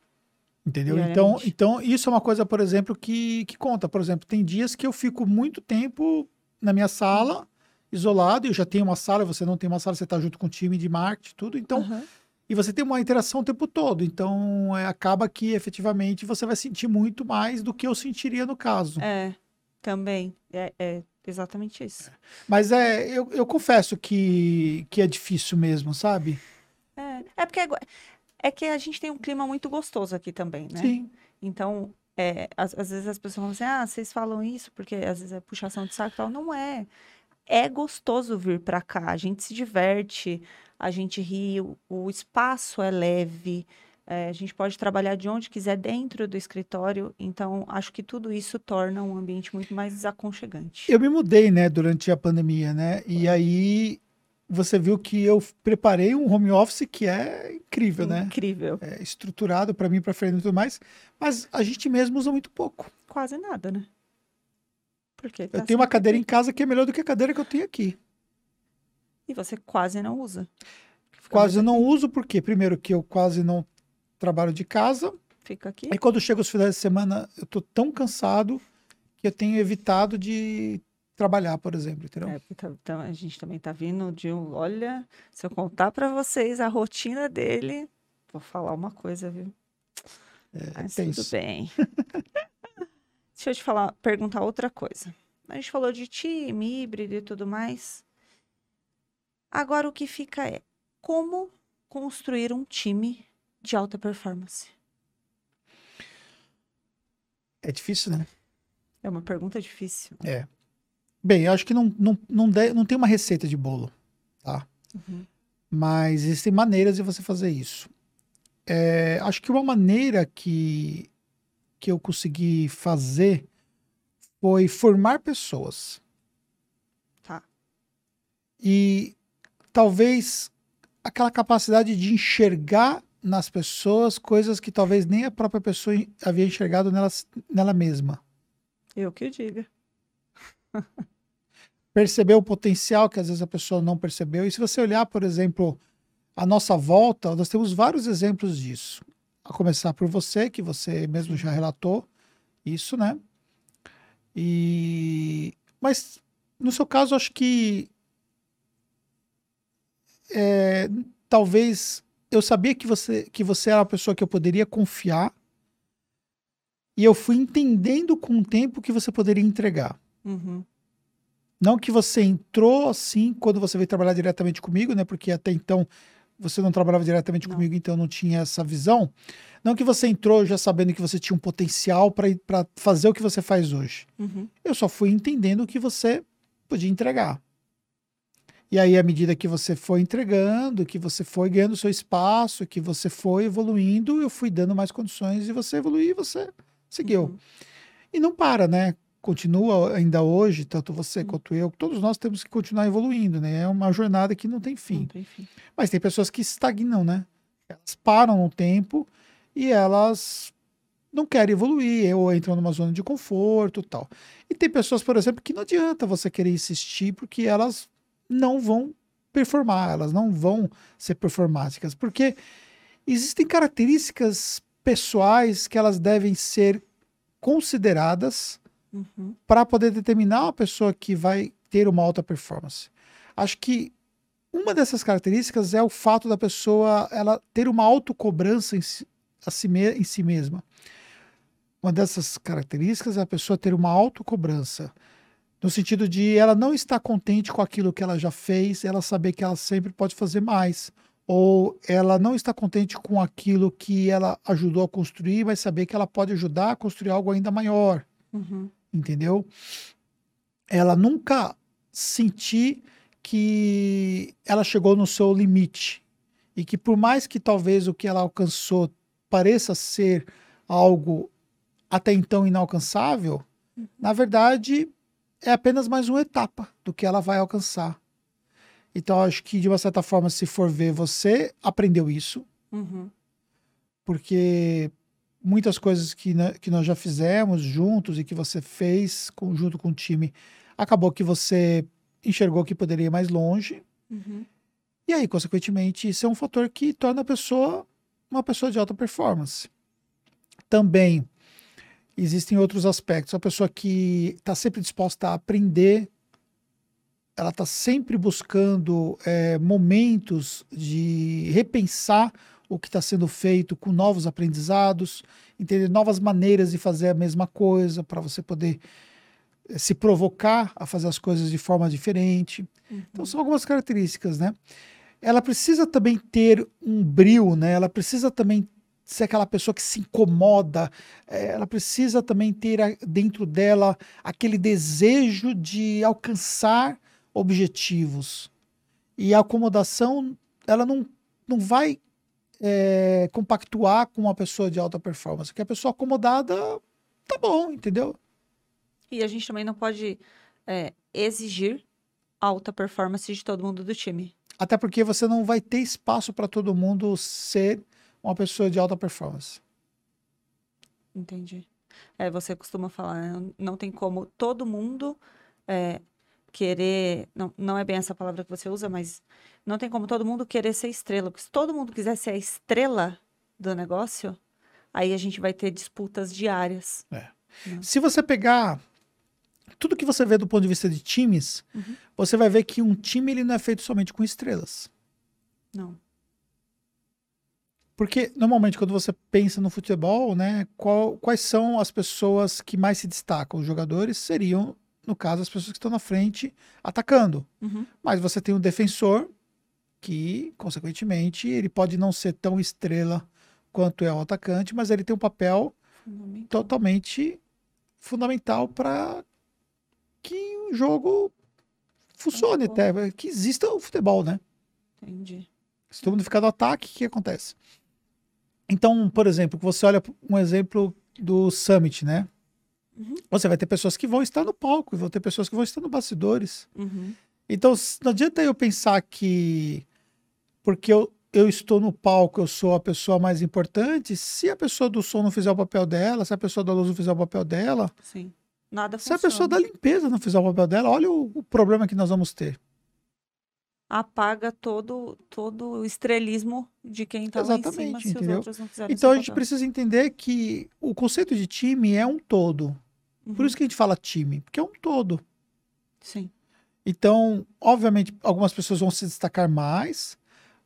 Entendeu? Então, então, isso é uma coisa, por exemplo, que, que conta. Por exemplo, tem dias que eu fico muito tempo na minha sala, isolado, eu já tenho uma sala, você não tem uma sala, você está junto com o time de marketing, tudo. Então, Aham. e você tem uma interação o tempo todo. Então, é, acaba que efetivamente você vai sentir muito mais do que eu sentiria no caso. É, também. É, é exatamente isso. Mas é, eu, eu confesso que, que é difícil mesmo, sabe? É, é porque é, é que a gente tem um clima muito gostoso aqui também, né? Sim. Então, é, às, às vezes as pessoas falam assim, ah, vocês falam isso porque às vezes é puxação de saco e tal. Não é. É gostoso vir pra cá, a gente se diverte, a gente ri, o, o espaço é leve, é, a gente pode trabalhar de onde quiser dentro do escritório, então acho que tudo isso torna um ambiente muito mais aconchegante. Eu me mudei, né, durante a pandemia, né? E aí você viu que eu preparei um home office que é incrível, né? Incrível. É estruturado para mim, para Fernando e tudo mais, mas a gente mesmo usa muito pouco. Quase nada, né? Porque Eu tá tenho uma cadeira em aqui. casa que é melhor do que a cadeira que eu tenho aqui. E você quase não usa. Quase eu não uso, porque primeiro que eu quase não trabalho de casa, Fica aqui. e quando chega os finais de semana, eu tô tão cansado que eu tenho evitado de trabalhar, por exemplo, entendeu? É, então, a gente também tá vindo de um. Olha, se eu contar para vocês a rotina dele, vou falar uma coisa, viu? É, Mas tudo bem. [laughs] Deixa eu te falar, perguntar outra coisa. A gente falou de time, híbrido e tudo mais. Agora o que fica é como construir um time de alta performance? É difícil, né? É uma pergunta difícil. Bem, eu acho que não, não, não, de- não tem uma receita de bolo, tá? Uhum. Mas existem maneiras de você fazer isso. É, acho que uma maneira que, que eu consegui fazer foi formar pessoas. Tá. E talvez aquela capacidade de enxergar nas pessoas coisas que talvez nem a própria pessoa havia enxergado nela, nela mesma. Eu que diga. [laughs] perceber o potencial que às vezes a pessoa não percebeu. E se você olhar, por exemplo, a nossa volta, nós temos vários exemplos disso. A começar por você, que você mesmo já relatou isso, né? E mas no seu caso, acho que é, talvez eu sabia que você que você era uma pessoa que eu poderia confiar e eu fui entendendo com o tempo que você poderia entregar. Uhum. Não que você entrou assim quando você veio trabalhar diretamente comigo, né? Porque até então você não trabalhava diretamente Não. comigo, então não tinha essa visão. Não que você entrou já sabendo que você tinha um potencial para fazer o que você faz hoje. Uhum. Eu só fui entendendo o que você podia entregar. E aí, à medida que você foi entregando, que você foi ganhando seu espaço, que você foi evoluindo, eu fui dando mais condições e você evoluiu e você seguiu. Uhum. E não para, né? Continua ainda hoje, tanto você Uhum. quanto eu, todos nós temos que continuar evoluindo, né? É uma jornada que não tem fim. Não tem fim. Mas tem pessoas que estagnam, né? Elas param no tempo e elas não querem evoluir ou entram numa zona de conforto tal. E tem pessoas, por exemplo, que não adianta você querer insistir porque elas não vão performar, elas não vão ser performáticas, porque existem características pessoais que elas devem ser consideradas Uhum. para poder determinar uma pessoa que vai ter uma alta performance. Acho que uma dessas características é o fato da pessoa ela ter uma autocobrança em si, a si me- em si mesma. Uma dessas características é a pessoa ter uma autocobrança, no sentido de ela não estar contente com aquilo que ela já fez, ela saber que ela sempre pode fazer mais, ou ela não está contente com aquilo que ela ajudou a construir, mas saber que ela pode ajudar a construir algo ainda maior Uhum. Entendeu? Ela nunca sentir que ela chegou no seu limite e que por mais que talvez o que ela alcançou pareça ser algo até então inalcançável, na verdade é apenas mais uma etapa do que ela vai alcançar. Então acho que de uma certa forma, se for ver, você aprendeu isso, Uhum. porque muitas coisas que, nó- que nós já fizemos juntos e que você fez com- junto com o time, acabou que você enxergou que poderia ir mais longe. Uhum. E aí, consequentemente, isso é um fator que torna a pessoa uma pessoa de alta performance. Também existem outros aspectos. A pessoa que está sempre disposta a aprender, ela está sempre buscando eh, momentos de repensar o que está sendo feito com novos aprendizados, entender novas maneiras de fazer a mesma coisa para você poder eh, se provocar a fazer as coisas de forma diferente. Então são algumas características, né? Ela precisa também ter um brilho, né? Ela precisa também ser aquela pessoa que se incomoda. eh, Ela precisa também ter dentro dela aquele desejo de alcançar objetivos. E a acomodação, ela não, não vai eh, compactuar com uma pessoa de alta performance. Porque a pessoa acomodada, tá bom, entendeu? E a gente também não pode é, exigir alta performance de todo mundo do time. Até porque você não vai ter espaço para todo mundo ser uma pessoa de alta performance. Entendi. É, você costuma falar, né? Não tem como todo mundo é, querer. Não, não é bem essa palavra que você usa, mas não tem como todo mundo querer ser estrela. Porque se todo mundo quiser ser a estrela do negócio, aí a gente vai ter disputas diárias. Se você pegar tudo que você vê do ponto de vista de times, Uhum. você vai ver que um time ele não é feito somente com estrelas. Não. Porque normalmente quando você pensa no futebol, né, qual- quais são as pessoas que mais se destacam? Os jogadores seriam, no caso, as pessoas que estão na frente atacando. Uhum. Mas você tem um defensor que, consequentemente, ele pode não ser tão estrela quanto é o atacante, mas ele tem um papel Fundamental. totalmente fundamental para que o jogo funcione, até que exista o futebol, né? Entendi. Se todo mundo ficar no ataque, o que acontece? Então, por exemplo, você olha um exemplo do Summit, né? Uhum. Você vai ter pessoas que vão estar no palco, e vão ter pessoas que vão estar no bastidores. Uhum. Então, não adianta eu pensar que porque eu, eu estou no palco, eu sou a pessoa mais importante. Se a pessoa do som não fizer o papel dela, se a pessoa da luz não fizer o papel dela, Sim. Nada se a pessoa da limpeza não fizer o papel dela, olha o, o problema que nós vamos ter. Apaga todo, todo o estrelismo de quem tá lá em cima se os outros não fizerem Então a gente papel. precisa entender que o conceito de time é um todo. Por Uhum. isso que a gente fala time, porque é um todo. Sim. Então, obviamente, algumas pessoas vão se destacar mais,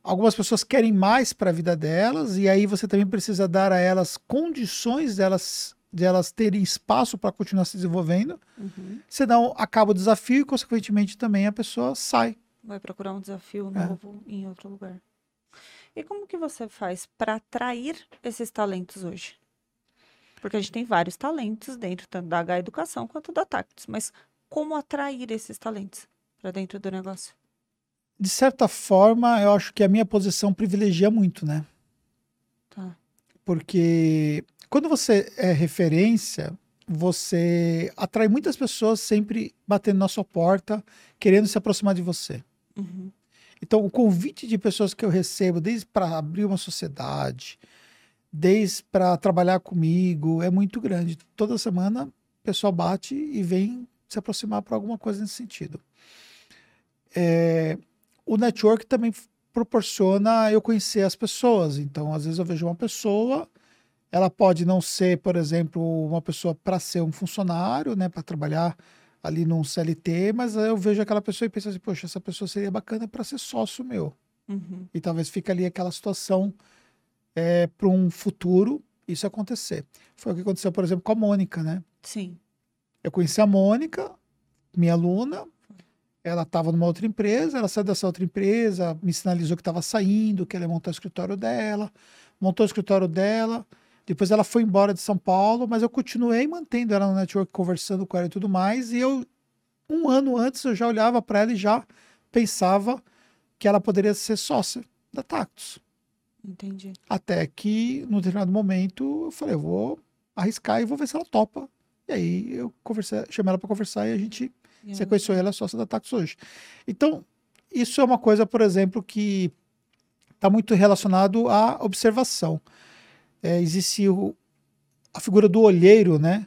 algumas pessoas querem mais para a vida delas, e aí você também precisa dar a elas condições delas, de elas terem espaço para continuar se desenvolvendo. Uhum. Senão acaba o desafio e, consequentemente, também a pessoa sai. Vai procurar um desafio É. novo em outro lugar. E como que você faz para atrair esses talentos hoje? Porque a gente tem vários talentos dentro tanto da H Educação quanto da Tactus, mas como atrair esses talentos para dentro do negócio? De certa forma, eu acho que a minha posição privilegia muito, né? Tá. Porque quando você é referência, você atrai muitas pessoas sempre batendo na sua porta, querendo se aproximar de você. Uhum. Então, o convite de pessoas que eu recebo, desde para abrir uma sociedade, desde para trabalhar comigo, é muito grande. Toda semana o pessoal bate e vem se aproximar para alguma coisa nesse sentido. É, o network também proporciona eu conhecer as pessoas. Então, às vezes eu vejo uma pessoa, ela pode não ser, por exemplo, uma pessoa para ser um funcionário, né, para trabalhar ali num CLT, mas eu vejo aquela pessoa e penso assim, poxa, essa pessoa seria bacana para ser sócio meu. Uhum. E talvez fique ali aquela situação para um futuro isso acontecer. Foi o que aconteceu, por exemplo, com a Mônica, né? Sim. Eu conheci a Mônica, minha aluna, ela estava numa outra empresa, ela saiu dessa outra empresa, me sinalizou que estava saindo, que ela ia montar o escritório dela, montou o escritório dela, depois ela foi embora de São Paulo, mas eu continuei mantendo ela no network, conversando com ela e tudo mais, e eu, um ano antes, eu já olhava para ela e já pensava que ela poderia ser sócia da Tactus. Entendi. Até que, num determinado momento, eu falei, eu vou arriscar e vou ver se ela topa. E aí eu conversei, chamei ela para conversar e a gente você conheceu ela, é sócia da Tactus hoje. Então, isso é uma coisa, por exemplo, que está muito relacionado à observação. É, existe o- a figura do olheiro, né?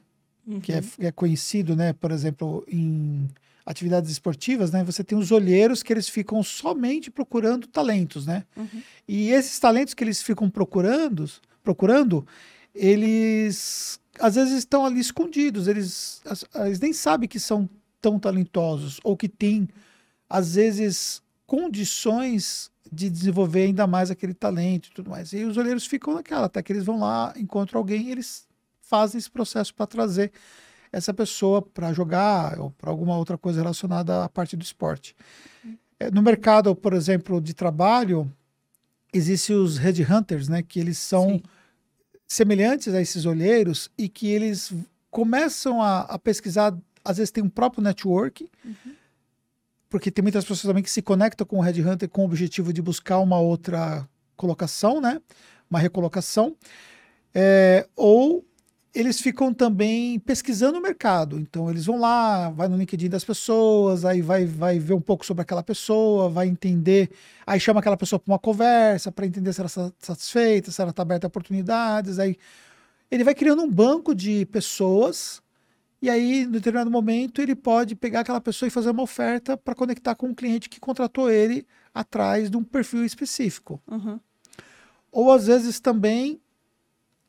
Que é, Uhum. é conhecido, né? Por exemplo, em atividades esportivas, né? Você tem os olheiros que eles ficam somente procurando talentos, né? Uhum. E esses talentos que eles ficam procurando, procurando, eles às vezes estão ali escondidos, eles, eles nem sabem que são tão talentosos ou que têm às vezes condições de desenvolver ainda mais aquele talento e tudo mais. E os olheiros ficam naquela, até que eles vão lá, encontram alguém e eles fazem esse processo para trazer essa pessoa para jogar ou para alguma outra coisa relacionada à parte do esporte. É, No mercado, por exemplo, de trabalho, existem os headhunters, né, que eles são Sim. semelhantes a esses olheiros e que eles começam a, a pesquisar, às vezes tem um próprio network, porque tem muitas pessoas também que se conectam com o headhunter com o objetivo de buscar uma outra colocação, né, uma recolocação, É, ou eles ficam também pesquisando o mercado. Então, eles vão lá, vai no LinkedIn das pessoas, aí vai, vai ver um pouco sobre aquela pessoa, vai entender, aí chama aquela pessoa para uma conversa para entender se ela está satisfeita, se ela está aberta a oportunidades. Aí ele vai criando um banco de pessoas, e aí, no determinado momento, ele pode pegar aquela pessoa e fazer uma oferta para conectar com um cliente que contratou ele atrás de um perfil específico. Uhum. Ou às vezes também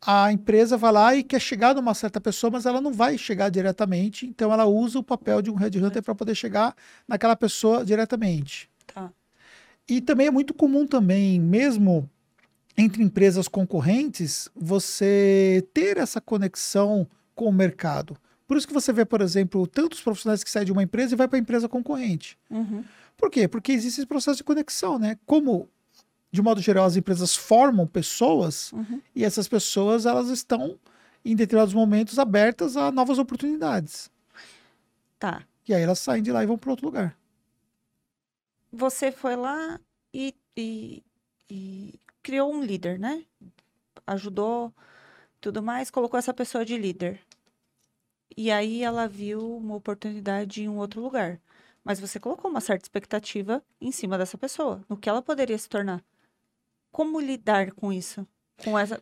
a empresa vai lá e quer chegar numa certa pessoa, mas ela não vai chegar diretamente, então ela usa o papel de um headhunter para poder chegar naquela pessoa diretamente. Tá. E também é muito comum também, mesmo entre empresas concorrentes, você ter essa conexão com o mercado. Por isso que você vê, por exemplo, tantos profissionais que saem de uma empresa e vai para a empresa concorrente. Uhum. Por quê? Porque existe esse processo de conexão, né? Como, de modo geral, as empresas formam pessoas Uhum. e essas pessoas elas estão, em determinados momentos, abertas a novas oportunidades. Tá. E aí elas saem de lá e vão para outro lugar. Você foi lá e, e, e criou um líder, né? Ajudou tudo mais, colocou essa pessoa de líder. E aí ela viu uma oportunidade em um outro lugar. Mas você colocou uma certa expectativa em cima dessa pessoa, no que ela poderia se tornar. Como lidar com isso? Com essa,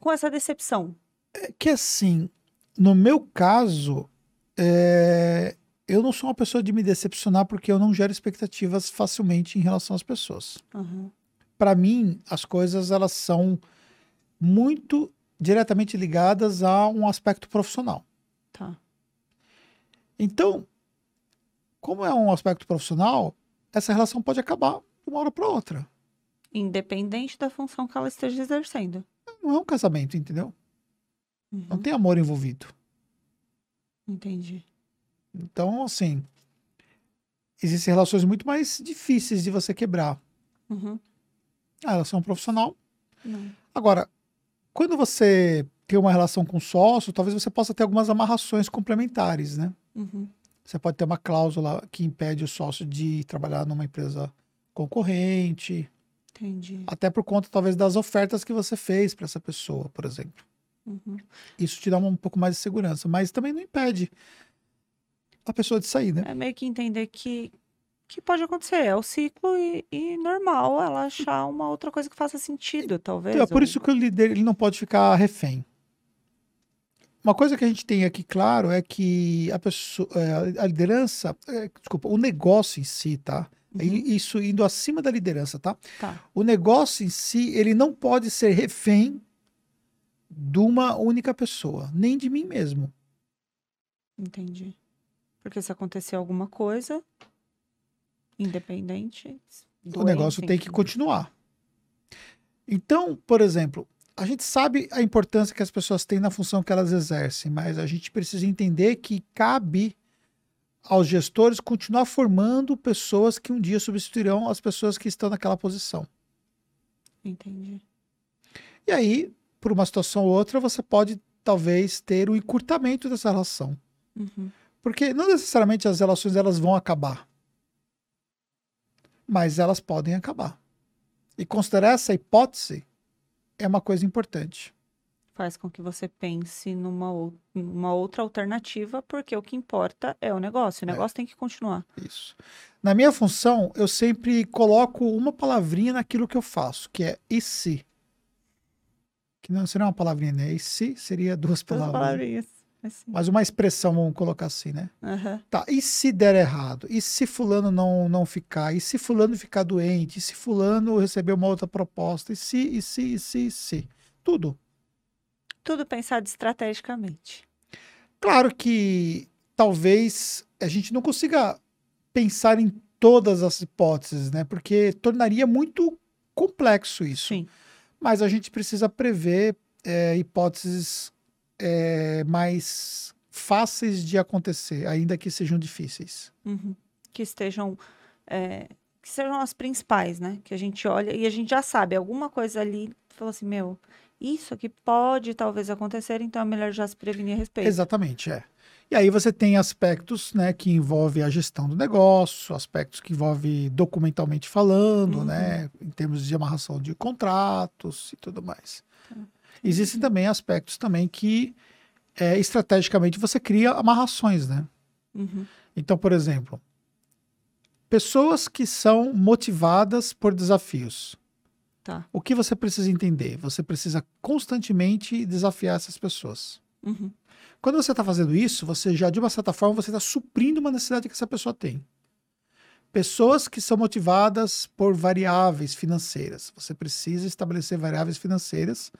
com essa decepção? É que assim, no meu caso, é, eu não sou uma pessoa de me decepcionar porque eu não gero expectativas facilmente em relação às pessoas. Uhum. Para mim, as coisas elas são muito diretamente ligadas a um aspecto profissional. Tá. Então, como é um aspecto profissional, essa relação pode acabar de uma hora para outra. Independente da função que ela esteja exercendo. Não é um casamento, entendeu? Uhum. Não tem amor envolvido. Entendi. Então, assim, existem relações muito mais difíceis de você quebrar. Uhum. A relação profissional. Não. Agora, quando você tem uma relação com sócio, talvez você possa ter algumas amarrações complementares, né? Uhum. Você pode ter uma cláusula que impede o sócio de trabalhar numa empresa concorrente, Entendi. até por conta talvez das ofertas que você fez para essa pessoa, por exemplo. Uhum. Isso te dá um pouco mais de segurança, mas também não impede a pessoa de sair, né? É meio que entender que, que pode acontecer. É o ciclo e, e normal ela achar uma outra coisa que faça sentido, talvez. Então, é por ou- isso que o líder ele não pode ficar refém. Uma coisa que a gente tem aqui claro é que a pessoa, é, a liderança, é, desculpa, o negócio em si, tá? Uhum. Isso indo acima da liderança, tá? Tá. O negócio em si, ele não pode ser refém de uma única pessoa, nem de mim mesmo. Entendi. Porque se acontecer alguma coisa, independente. o negócio tem que continuar. Então, por exemplo, a gente sabe a importância que as pessoas têm na função que elas exercem, mas a gente precisa entender que cabe aos gestores continuar formando pessoas que um dia substituirão as pessoas que estão naquela posição. Entendi. E aí, por uma situação ou outra, você pode talvez ter o encurtamento dessa relação. Uhum. Porque não necessariamente as relações elas vão acabar. Mas elas podem acabar. E considerar essa hipótese é uma coisa importante. Faz com que você pense numa, numa outra alternativa, porque o que importa é o negócio. O É. negócio tem que continuar. Isso. Na minha função, eu sempre coloco uma palavrinha naquilo que eu faço, que é e se. Que não seria uma palavrinha, né? E se seria duas Duas palavras. né? palavrinhas. Assim. Mas uma expressão, vamos colocar assim, né? Aham. Tá, e se der errado? E se fulano não, não ficar? E se fulano ficar doente? E se fulano receber uma outra proposta? E se, e se, e se, e se? Tudo. Tudo pensado estrategicamente. Claro que talvez a gente não consiga pensar em todas as hipóteses, né? Porque tornaria muito complexo isso. Sim. Mas a gente precisa prever é, hipóteses é, mais fáceis de acontecer, ainda que sejam difíceis. Uhum. Que estejam. é, que sejam as principais, né? Que a gente olha e a gente já sabe, alguma coisa ali falou assim, meu, isso aqui pode talvez acontecer, então é melhor já se prevenir a respeito. Exatamente, é. E aí você tem aspectos, né, que envolvem a gestão do negócio, aspectos que envolvem documentalmente falando, Uhum. né, em termos de amarração de contratos e tudo mais. Existem também aspectos também que é, estrategicamente você cria amarrações, né? Uhum. Então, por exemplo, pessoas que são motivadas por desafios. Tá. O que você precisa entender? Você precisa constantemente desafiar essas pessoas. Uhum. Quando você está fazendo isso, você já, de uma certa forma, você está suprindo uma necessidade que essa pessoa tem. Pessoas que são motivadas por variáveis financeiras. Você precisa estabelecer variáveis financeiras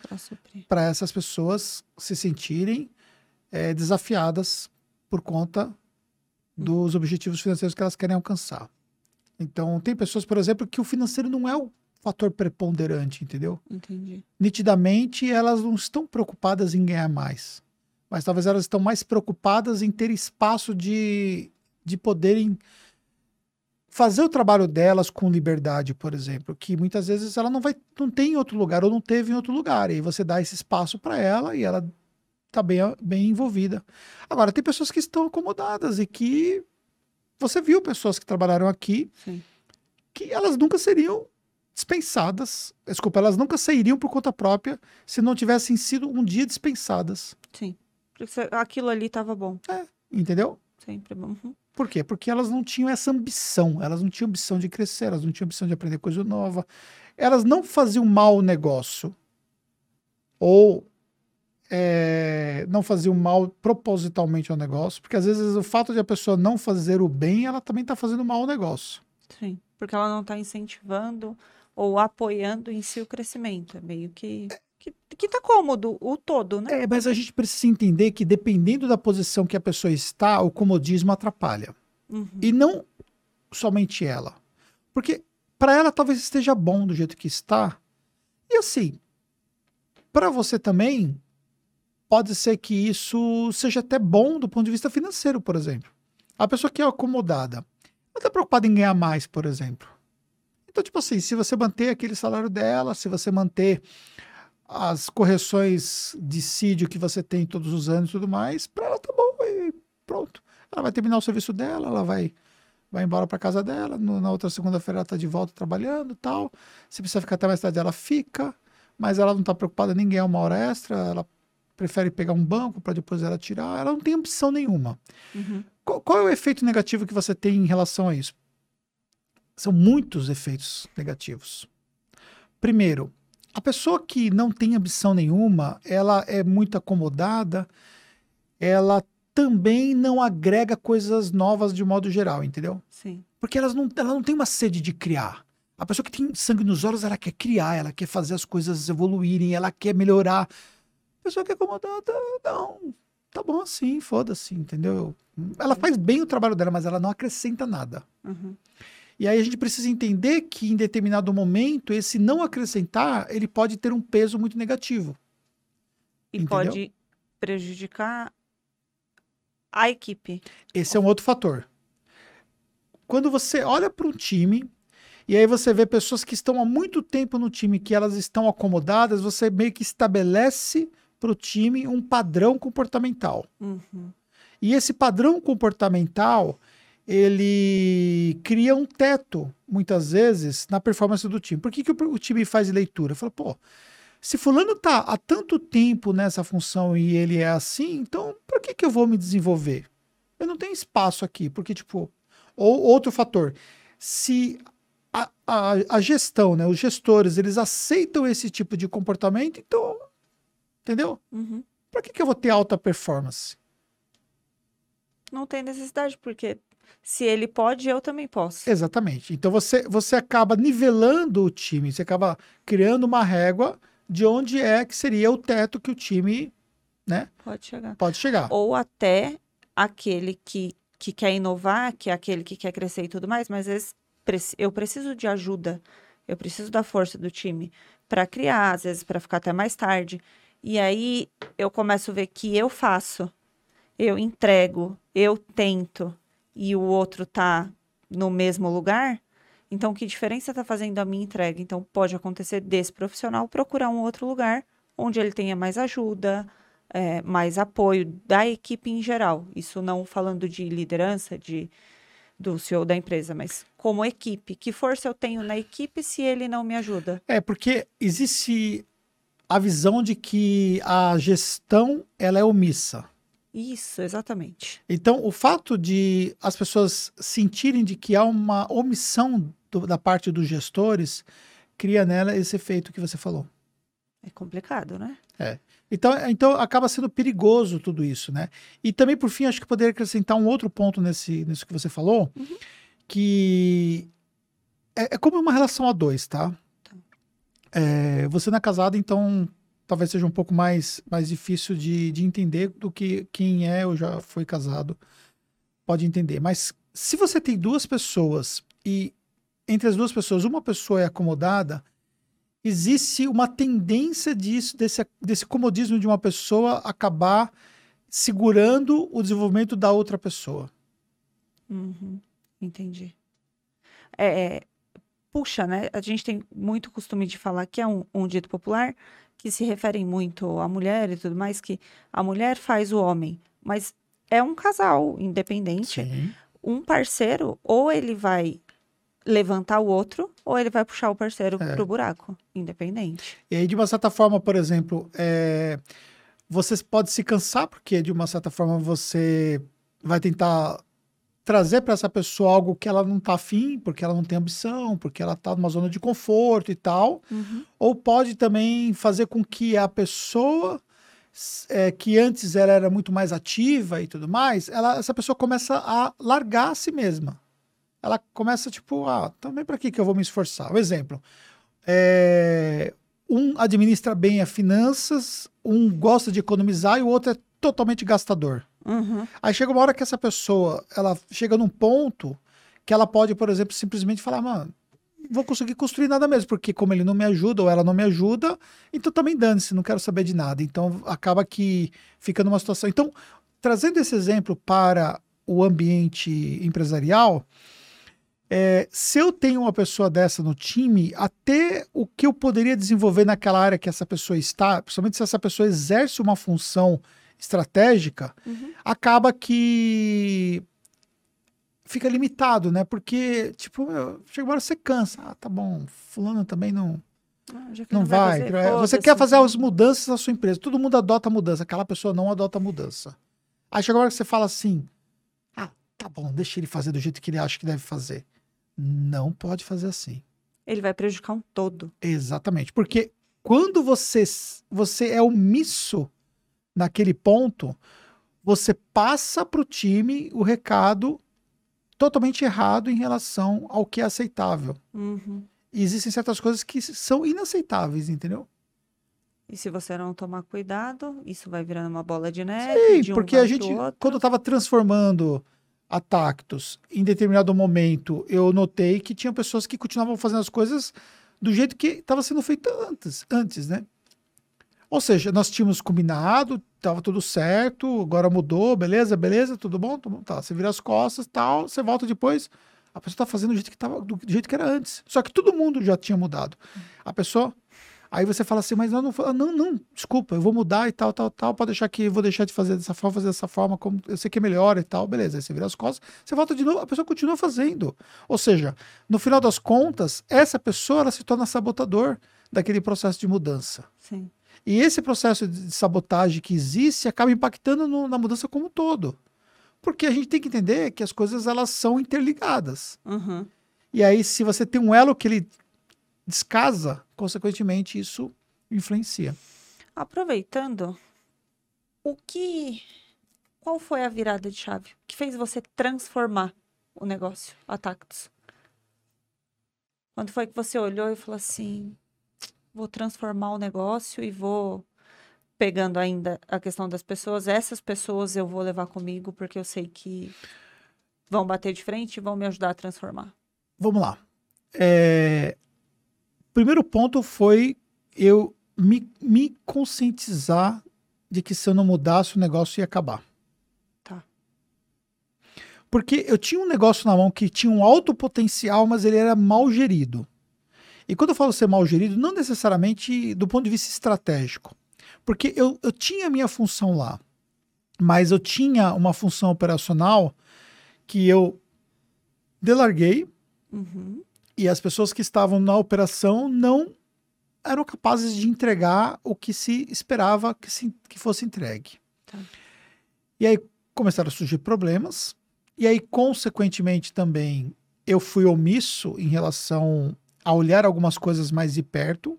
para essas pessoas se sentirem eh, desafiadas por conta dos objetivos financeiros que elas querem alcançar. Então, tem pessoas, por exemplo, que o financeiro não é o fator preponderante, entendeu? Entendi. Nitidamente, elas não estão preocupadas em ganhar mais, mas talvez elas estão mais preocupadas em ter espaço de, de poderem fazer o trabalho delas com liberdade, por exemplo, que muitas vezes ela não vai, não tem em outro lugar ou não teve em outro lugar, e aí você dá esse espaço para ela e ela está bem, bem envolvida. Agora, tem pessoas que estão acomodadas e que você viu pessoas que trabalharam aqui Sim. que elas nunca seriam dispensadas, desculpa, elas nunca sairiam por conta própria se não tivessem sido um dia dispensadas, Sim. Porque aquilo ali tava bom. entendeu? Sempre bom. Uhum. Por quê? Porque elas não tinham essa ambição, elas não tinham ambição de crescer, elas não tinham ambição de aprender coisa nova, elas não faziam mau negócio ou é, não faziam mal propositalmente ao negócio, porque às vezes o fato de a pessoa não fazer o bem, ela também está fazendo mal ao negócio. Sim. Porque ela não tá incentivando ou apoiando em si o crescimento. É meio que. Que, que tá cômodo o todo, né? É, mas a gente precisa entender que dependendo da posição que a pessoa está, o comodismo atrapalha. Uhum. E não somente ela. Porque para ela talvez esteja bom do jeito que está. E assim, para você também, pode ser que isso seja até bom do ponto de vista financeiro, por exemplo. A pessoa que é acomodada, ela está preocupada em ganhar mais, por exemplo. Então, tipo assim, se você manter aquele salário dela, se você manter as correções de sídio que você tem todos os anos e tudo mais, para ela tá bom e pronto. Ela vai terminar o serviço dela, ela vai vai embora para casa dela, no- na outra segunda-feira ela tá de volta trabalhando, tal. Se precisa ficar até mais tarde, ela fica, mas ela não tá preocupada em ganhar uma hora extra, ela prefere pegar um banco para depois ela tirar, ela não tem ambição nenhuma. Uhum. Qual, qual é o efeito negativo que você tem em relação a isso? São muitos efeitos negativos. Primeiro, a pessoa que não tem ambição nenhuma, ela é muito acomodada, ela também não agrega coisas novas de modo geral, entendeu? Sim. Porque elas não, ela não tem uma sede de criar. A pessoa que tem sangue nos olhos, ela quer criar, ela quer fazer as coisas evoluírem, ela quer melhorar. A pessoa que é acomodada, não, tá bom assim, foda-se, entendeu? Ela faz bem o trabalho dela, mas ela não acrescenta nada. Uhum. E aí a gente precisa entender que em determinado momento, esse não acrescentar, ele pode ter um peso muito negativo. E Entendeu? pode prejudicar a equipe. Esse é um outro fator. Quando você olha para um time e aí você vê pessoas que estão há muito tempo no time, que elas estão acomodadas, você meio que estabelece para o time um padrão comportamental. Uhum. E esse padrão comportamental, ele cria um teto, muitas vezes, na performance do time. Por que, que o, o time faz leitura? Fala, pô, se fulano tá há tanto tempo nessa função e ele é assim, então por que, que eu vou me desenvolver? Eu não tenho espaço aqui, porque, tipo... Ou outro fator, se a, a, a gestão, né, os gestores, eles aceitam esse tipo de comportamento, então, entendeu? Uhum. Para que, que eu vou ter alta performance? Não tem necessidade, porque se ele pode, eu também posso. Exatamente. Então você, você acaba nivelando o time, você acaba criando uma régua de onde é que seria o teto que o time né, Pode chegar. pode chegar. Ou até aquele que, que quer inovar, que é aquele que quer crescer e tudo mais, mas às vezes eu preciso de ajuda, eu preciso da força do time para criar, às vezes para ficar até mais tarde. E aí eu começo a ver que eu faço, eu entrego, eu tento e o outro tá no mesmo lugar. Então, que diferença tá fazendo a minha entrega? Então, pode acontecer desse profissional procurar um outro lugar onde ele tenha mais ajuda, é, mais apoio da equipe em geral. Isso não falando de liderança, de do CEO da empresa, mas como equipe. Que força eu tenho na equipe se ele não me ajuda? É porque existe a visão de que a gestão ela é omissa. Isso, exatamente. Então, o fato de as pessoas sentirem de que há uma omissão do- da parte dos gestores cria nela esse efeito que você falou. É complicado, né? Então, então acaba sendo perigoso tudo isso, né? E também, por fim, acho que poderia acrescentar um outro ponto nesse, nisso que você falou, que é, é como uma relação a dois, tá? Tá. É, você não é casado, então talvez seja um pouco mais, mais difícil de, de entender do que quem é ou já foi casado pode entender. Mas se você tem duas pessoas e entre as duas pessoas uma pessoa é acomodada, existe uma tendência disso, desse, desse comodismo de uma pessoa acabar segurando o desenvolvimento da outra pessoa. Uhum, entendi. É, é, puxa, né? A gente tem muito costume de falar que é um, um dito popular que se refere muito à mulher e tudo mais, que a mulher faz o homem, mas é um casal independente. Sim. Um parceiro, ou ele vai levantar o outro, ou ele vai puxar o parceiro É. pro buraco, independente. E aí, de uma certa forma, por exemplo, é, você pode se cansar, porque de uma certa forma você vai tentar trazer para essa pessoa algo que ela não tá afim, porque ela não tem ambição, porque ela tá numa zona de conforto e tal. Uhum. Ou pode também fazer com que a pessoa é, que antes ela era muito mais ativa e tudo mais, ela, essa pessoa começa a largar a si mesma. Ela começa tipo, ah, também para que que eu vou me esforçar? Um exemplo, é, um administra bem as finanças, um gosta de economizar e o outro é totalmente gastador. Uhum. Aí chega uma hora que essa pessoa, ela chega num ponto que ela pode, por exemplo, simplesmente falar, mano, vou conseguir construir nada mesmo, porque como ele não me ajuda ou ela não me ajuda, então também dane-se, não quero saber de nada. Então acaba que fica numa situação. Então, trazendo esse exemplo para o ambiente empresarial, é, se eu tenho uma pessoa dessa no time, até o que eu poderia desenvolver naquela área que essa pessoa está, principalmente se essa pessoa exerce uma função estratégica, Uhum. acaba que fica limitado, né? Porque, tipo, meu, chega uma hora você cansa. Ah, tá bom, fulano também não, Ah, que não vai. fazer, É, Você quer fazer as mudanças na sua empresa. Todo mundo adota mudança. Aquela pessoa não adota mudança. Aí chega uma hora que você fala assim: ah, tá bom, deixa ele fazer do jeito que ele acha que deve fazer. Não pode fazer assim. Ele vai prejudicar um todo. Exatamente. Porque quando você, você é omisso naquele ponto, você passa para o time o recado totalmente errado em relação ao que é aceitável. Uhum. E existem certas coisas que são inaceitáveis, entendeu? E se você não tomar cuidado, isso vai virando uma bola de neve. Sim, um porque a gente, quando eu estava transformando a Tactus, em determinado momento, eu notei que tinha pessoas que continuavam fazendo as coisas do jeito que estava sendo feito antes, antes, né? Ou seja, nós tínhamos combinado, estava tudo certo, agora mudou, beleza, beleza, tudo bom, tudo bom, tá. Você vira as costas, tal, você volta depois, a pessoa está fazendo do jeito que tava, do jeito que era antes. Só que todo mundo já tinha mudado. A pessoa Aí você fala assim, mas não, não, não, desculpa, eu vou mudar e tal, tal, tal, pode deixar que vou deixar de fazer dessa forma, fazer dessa forma, como eu sei que é melhor e tal, beleza. Aí você vira as costas, você volta de novo, a pessoa continua fazendo. Ou seja, no final das contas, essa pessoa ela se torna sabotador daquele processo de mudança. Sim. E esse processo de sabotagem que existe acaba impactando no- na mudança como um todo. Porque a gente tem que entender que as coisas elas são interligadas. Uhum. E aí, se você tem um elo que ele descasa, consequentemente, isso influencia. Aproveitando, o que. Qual foi a virada de chave que fez você transformar o negócio, a Tactus? Quando foi que você olhou e falou assim: vou transformar o negócio e vou pegando ainda a questão das pessoas, essas pessoas eu vou levar comigo porque eu sei que vão bater de frente e vão me ajudar a transformar. Vamos lá. É, Primeiro ponto foi eu me, me conscientizar de que se eu não mudasse, o negócio ia acabar. Tá. Porque eu tinha um negócio na mão que tinha um alto potencial, mas ele era mal gerido. E quando eu falo ser mal gerido, não necessariamente do ponto de vista estratégico. Porque eu, eu tinha a minha função lá, mas eu tinha uma função operacional que eu delarguei Uhum. e as pessoas que estavam na operação não eram capazes de entregar o que se esperava que, se, que fosse entregue. Tá. E aí começaram a surgir problemas, e aí, consequentemente, também eu fui omisso em relação a olhar algumas coisas mais de perto,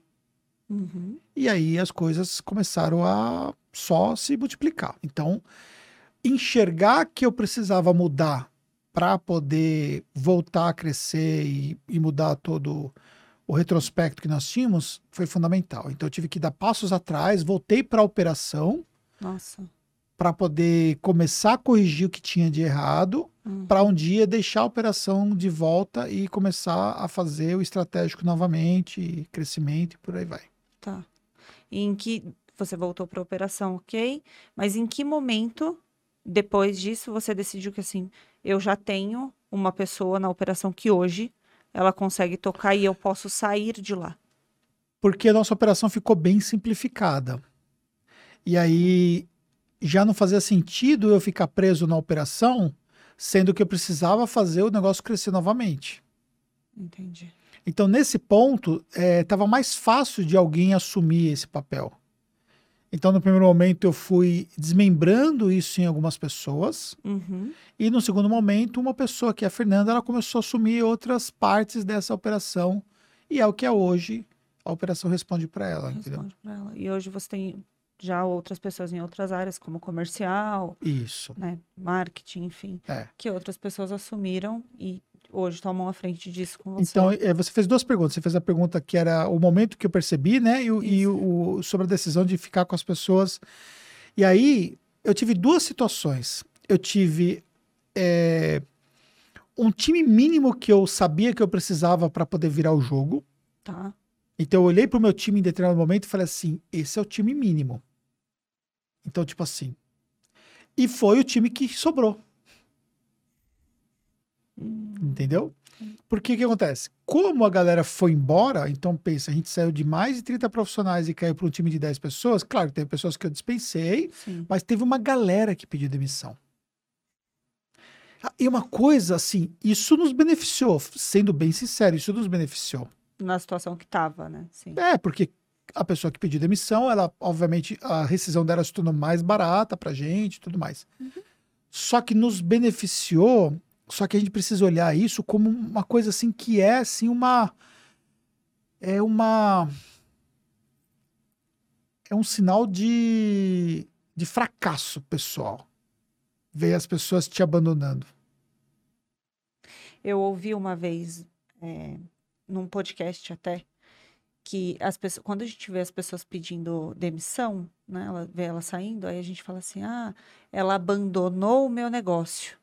Uhum. e aí as coisas começaram a só se multiplicar. Então, enxergar que eu precisava mudar para poder voltar a crescer e, e mudar todo o retrospecto que nós tínhamos foi fundamental. Então eu tive que dar passos atrás, voltei para a operação Nossa. para poder começar a corrigir o que tinha de errado, Hum. para um dia deixar a operação de volta e começar a fazer o estratégico novamente, e crescimento e por aí vai. Tá. E em que você voltou para a operação, ok? Mas em que momento, depois disso, você decidiu que assim, eu já tenho uma pessoa na operação que hoje ela consegue tocar e eu posso sair de lá? Porque a nossa operação ficou bem simplificada. E aí já não fazia sentido eu ficar preso na operação, sendo que eu precisava fazer o negócio crescer novamente. Entendi. Então, nesse ponto, estava mais fácil de alguém assumir esse papel. Então, no primeiro momento, eu fui desmembrando isso em algumas pessoas. Uhum. E no segundo momento, uma pessoa, que é a Fernanda, ela começou a assumir outras partes dessa operação. E é o que é hoje. A operação responde para ela, entendeu? Responde pra ela. E hoje você tem já outras pessoas em outras áreas, como comercial, Isso. né, marketing, enfim, É. que outras pessoas assumiram e hoje tomam a frente disso com você. Então, é, você fez duas perguntas. Você fez a pergunta que era o momento que eu percebi, né? E, e o, sobre a decisão de ficar com as pessoas. E aí, eu tive duas situações. Eu tive é, um time mínimo que eu sabia que eu precisava para poder virar o jogo. Tá. Então, eu olhei para o meu time em determinado momento e falei assim: esse é o time mínimo. Então, tipo assim. E foi o time que sobrou. Hum, Entendeu? Porque o que acontece? Como a galera foi embora, então pensa, a gente saiu de mais de 30 profissionais e caiu para um time de 10 pessoas. Claro, teve pessoas que eu dispensei, sim. mas teve uma galera que pediu demissão. E uma coisa assim, isso nos beneficiou, sendo bem sincero, isso nos beneficiou. Na situação que tava, né? Sim. É, porque a pessoa que pediu demissão, ela, obviamente, a rescisão dela se tornou mais barata pra gente e tudo mais. Só que nos beneficiou, só que a gente precisa olhar isso como uma coisa assim que é assim uma é uma é um sinal de de fracasso pessoal. Ver as pessoas te abandonando. Eu ouvi uma vez, é, num podcast até, que as pessoas, quando a gente vê as pessoas pedindo demissão, né, ela vê ela saindo, aí a gente fala assim, ah, ela abandonou o meu negócio.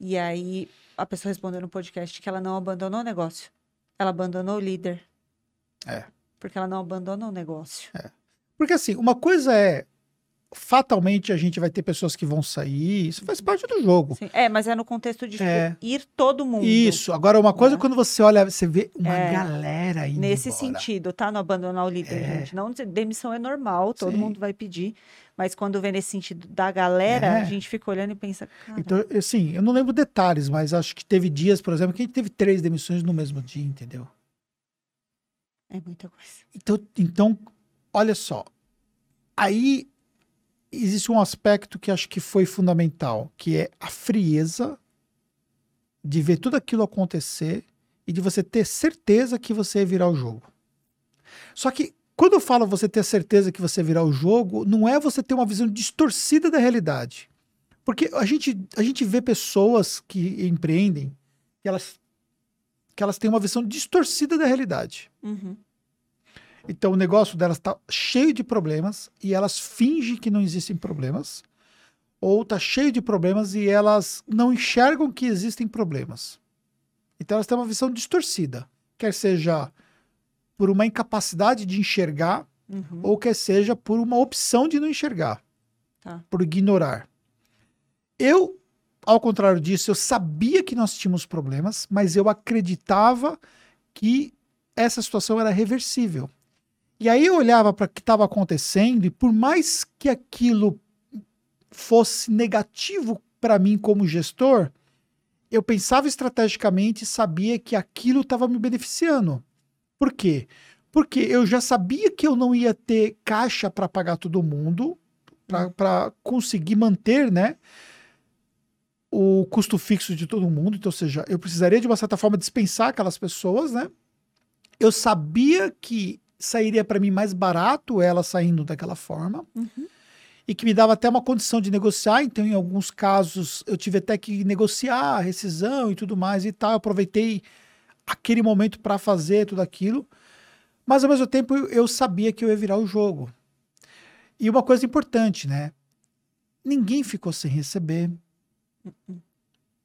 E aí a pessoa respondeu no podcast que ela não abandonou o negócio, ela abandonou o líder. É. Porque ela não abandonou o negócio. Porque assim, uma coisa é fatalmente a gente vai ter pessoas que vão sair, isso faz parte do jogo. Sim, É, mas é no contexto de tipo, É. ir todo mundo. Isso. Agora, uma coisa, né? quando você olha, você vê uma É, galera indo Nesse embora. sentido, tá? Não abandonar o líder, É. gente. Não, demissão é normal, todo Sim. mundo vai pedir. Mas quando vê nesse sentido da galera, É. a gente fica olhando e pensa, cara, Então, assim, eu não lembro detalhes, mas acho que teve dias, por exemplo, que a gente teve três demissões no mesmo dia, entendeu? é muita coisa. Então, então olha só. Aí existe um aspecto que acho que foi fundamental, que é a frieza de ver tudo aquilo acontecer e de você ter certeza que você virar o jogo. Só que quando eu falo você ter certeza que você virar o jogo, não é você ter uma visão distorcida da realidade. Porque a gente, a gente vê pessoas que empreendem, que elas, que elas têm uma visão distorcida da realidade. Uhum. Então o negócio delas está cheio de problemas e elas fingem que não existem problemas, ou está cheio de problemas e elas não enxergam que existem problemas. Então elas têm uma visão distorcida, quer seja por uma incapacidade de enxergar, Uhum. ou quer seja por uma opção de não enxergar, Tá. por ignorar. Eu, ao contrário disso, eu sabia que nós tínhamos problemas, mas eu acreditava que essa situação era reversível. E aí eu olhava para o que estava acontecendo e por mais que aquilo fosse negativo para mim como gestor, eu pensava estrategicamente e sabia que aquilo estava me beneficiando. Por quê? Porque eu já sabia que eu não ia ter caixa para pagar todo mundo, para conseguir manter, né? O custo fixo de todo mundo, então, ou seja, eu precisaria de uma certa forma dispensar aquelas pessoas, né? Eu sabia que sairia para mim mais barato ela saindo daquela forma. Uhum. e que me dava até uma condição de negociar. Então, em alguns casos, eu tive até que negociar a rescisão e tudo mais e tal. Eu aproveitei aquele momento para fazer tudo aquilo. Mas, ao mesmo tempo, eu sabia que eu ia virar o jogo. E uma coisa importante, né? Ninguém ficou sem receber.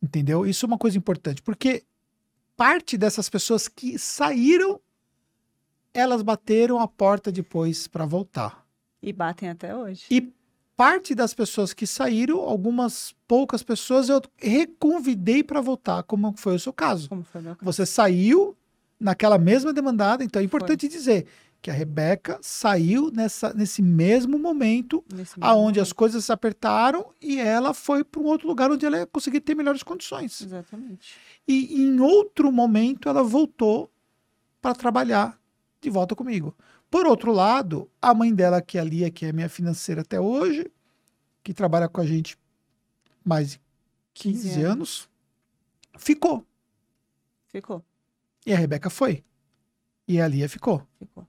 Entendeu? Isso é uma coisa importante, porque parte dessas pessoas que saíram, elas bateram a porta depois para voltar. E batem até hoje. E parte das pessoas que saíram, algumas poucas pessoas, eu reconvidei para voltar, como foi o seu caso. Como foi meu caso. Você saiu naquela mesma demandada, então é importante dizer que a Rebeca saiu nessa, nesse mesmo momento, Nesse mesmo aonde as coisas se apertaram e ela foi para um outro lugar onde ela ia conseguir ter melhores condições. Exatamente. E em outro momento ela voltou para trabalhar de volta comigo. Por outro lado, a mãe dela, que é a Lia, que é minha financeira até hoje, que trabalha com a gente mais de 15 15 anos, ficou. Ficou, E a Rebeca foi. E a Lia ficou. ficou.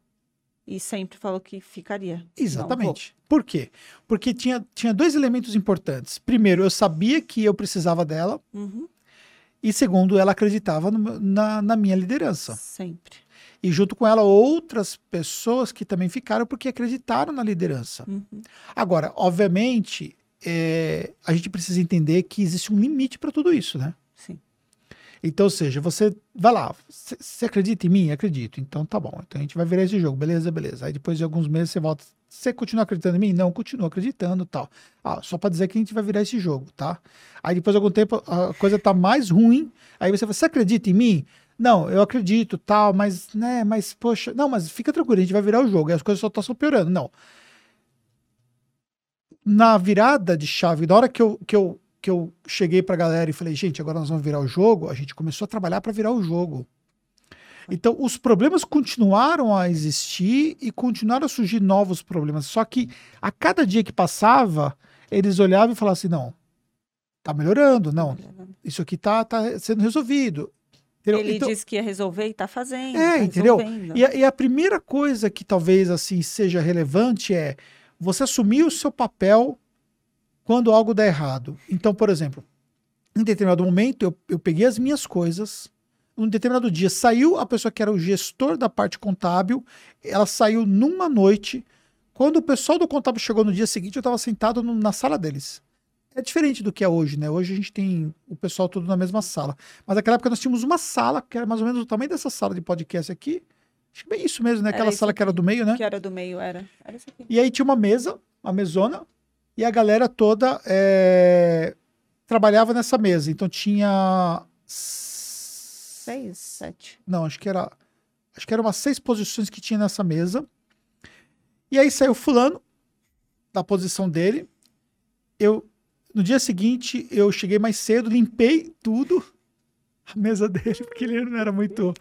E sempre falou que ficaria. Não Exatamente. Por quê? Porque tinha, tinha dois elementos importantes. Primeiro, eu sabia que eu precisava dela. Uhum. E segundo, ela acreditava no na, na minha liderança. Sempre. E junto com ela, outras pessoas que também ficaram porque acreditaram na liderança. Uhum. Agora, obviamente, é, a gente precisa entender que existe um limite para tudo isso, né? Sim. Então, ou seja, você vai lá, você acredita em mim? Acredito. Então tá bom. Então a gente vai virar esse jogo, beleza, beleza. Aí depois de alguns meses você volta. Você continua acreditando em mim? Não, continua acreditando tal. Ah, só para dizer que a gente vai virar esse jogo, tá? Aí depois de algum tempo a coisa tá mais ruim. Aí você fala, você acredita em mim? Não, eu acredito, tal, mas, né, mas, poxa, não, mas fica tranquilo, a gente vai virar o jogo, e as coisas só estão só piorando. Não. Na virada de chave, na hora que eu, que eu, que eu cheguei pra galera e falei, gente, agora nós vamos virar o jogo, a gente começou a trabalhar para virar o jogo. Então, os problemas continuaram a existir e continuaram a surgir novos problemas. Só que a cada dia que passava, eles olhavam e falavam assim: não, tá melhorando, não, isso aqui tá, tá sendo resolvido. Entendeu? Ele Então- disse que ia resolver e tá fazendo. É, tá entendeu? E a, e a primeira coisa que talvez assim seja relevante é você assumir o seu papel quando algo dá errado. Então, por exemplo, em determinado momento eu, eu peguei as minhas coisas, um determinado dia saiu a pessoa que era o gestor da parte contábil, ela saiu numa noite. Quando o pessoal do contábil chegou no dia seguinte, eu estava sentado no- na sala deles. É diferente do que é hoje, né? Hoje a gente tem o pessoal todo na mesma sala. Mas naquela época nós tínhamos uma sala, que era mais ou menos o tamanho dessa sala de podcast aqui. Acho que bem isso mesmo, né? Aquela sala que era aqui. do meio, né? Que era do meio, era. Era aqui. E aí tinha uma mesa, uma mesona, e a galera toda é, trabalhava nessa mesa. Então tinha. Seis, sete. Não, acho que era. Acho que eram umas seis posições que tinha nessa mesa. E aí saiu fulano da posição dele. Eu. No dia seguinte, eu cheguei mais cedo, limpei tudo. A mesa dele, porque ele não era muito,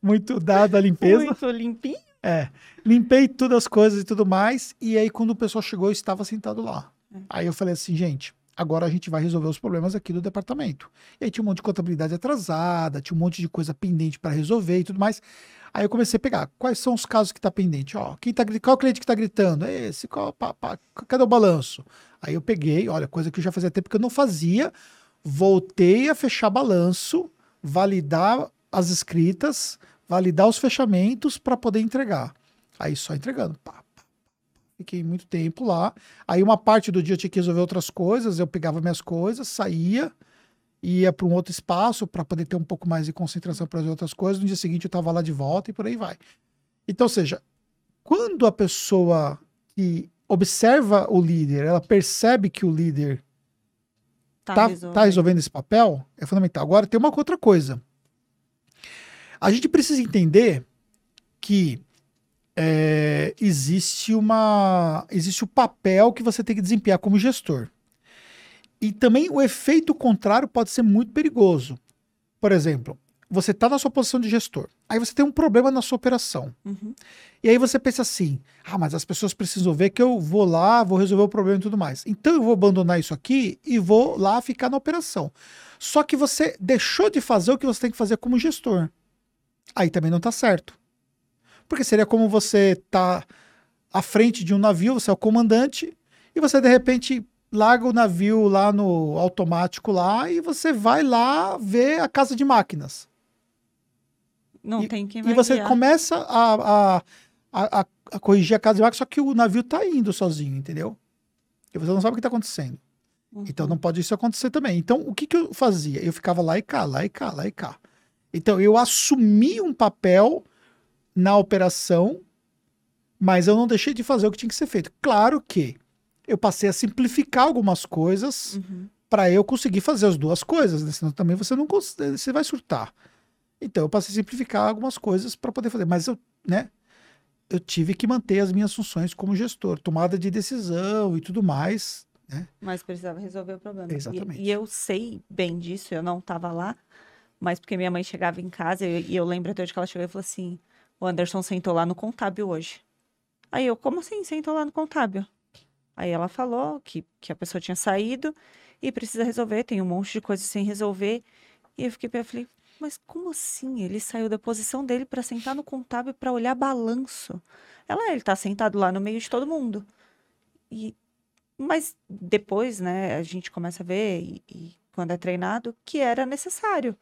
muito dado à limpeza. Muito limpinho. É, limpei todas as coisas e tudo mais, e aí quando o pessoal chegou, eu estava sentado lá. Aí eu falei assim, gente, agora a gente vai resolver os problemas aqui do departamento. E aí tinha um monte de contabilidade atrasada, tinha um monte de coisa pendente para resolver e tudo mais. Aí eu comecei a pegar, quais são os casos que tá pendente? Ó, quem tá, qual cliente que tá gritando? É esse, qual, pá, pá, cadê o balanço? Aí eu peguei, olha, coisa que eu já fazia tempo que eu não fazia, voltei a fechar balanço, validar as escritas, validar os fechamentos para poder entregar. Aí só entregando. Pá. Fiquei muito tempo lá. Aí uma parte do dia eu tinha que resolver outras coisas, eu pegava minhas coisas, saía, ia para um outro espaço para poder ter um pouco mais de concentração para as outras coisas. No dia seguinte eu estava lá de volta e por aí vai. Então, ou seja, quando a pessoa que observa o líder, ela percebe que o líder Tá, tá, resolvendo. tá resolvendo esse papel, é fundamental. Agora, tem uma outra coisa. A gente precisa entender que é, existe uma existe o papel que você tem que desempenhar como gestor. E também o efeito contrário pode ser muito perigoso. Por exemplo, você está na sua posição de gestor, aí você tem um problema na sua operação. Uhum. E aí você pensa assim: ah, mas as pessoas precisam ver que eu vou lá, vou resolver o problema e tudo mais. Então eu vou abandonar isso aqui e vou lá ficar na operação. Só que você deixou de fazer o que você tem que fazer como gestor. Aí também não tá certo. Porque seria como você tá à frente de um navio, você é o comandante, e você de repente larga o navio lá no automático lá e você vai lá ver a casa de máquinas. Não e, tem quem E vai você guiar. começa a, a, a, a- a corrigir a casa de máquinas, só que o navio tá indo sozinho, entendeu? E você não sabe o que tá acontecendo. Uhum. Então não pode isso acontecer também. Então o que, que eu fazia? Eu ficava lá e cá, lá e cá, lá e cá. Então eu assumi um papel na operação, mas eu não deixei de fazer o que tinha que ser feito. Claro que eu passei a simplificar algumas coisas Uhum. para eu conseguir fazer as duas coisas, né? senão também você não cons- você vai surtar. Então eu passei a simplificar algumas coisas para poder fazer, mas eu, né, eu tive que manter as minhas funções como gestor, tomada de decisão e tudo mais. Mas precisava resolver o problema. E- Exatamente. E, eu sei bem disso, eu não estava lá, mas porque minha mãe chegava em casa e, e eu lembro até hoje que ela chegou e falou assim: o Anderson sentou lá no contábil hoje. Aí eu, como assim sentou lá no contábil? Aí ela falou que, que a pessoa tinha saído e precisa resolver, tem um monte de coisa sem resolver. E eu fiquei, eu falei, mas como assim? Ele saiu da posição dele para sentar no contábil para olhar balanço. Ela, ele tá sentado lá no meio de todo mundo. E mas depois, né, a gente começa a ver, e, e quando é treinado, que era necessário.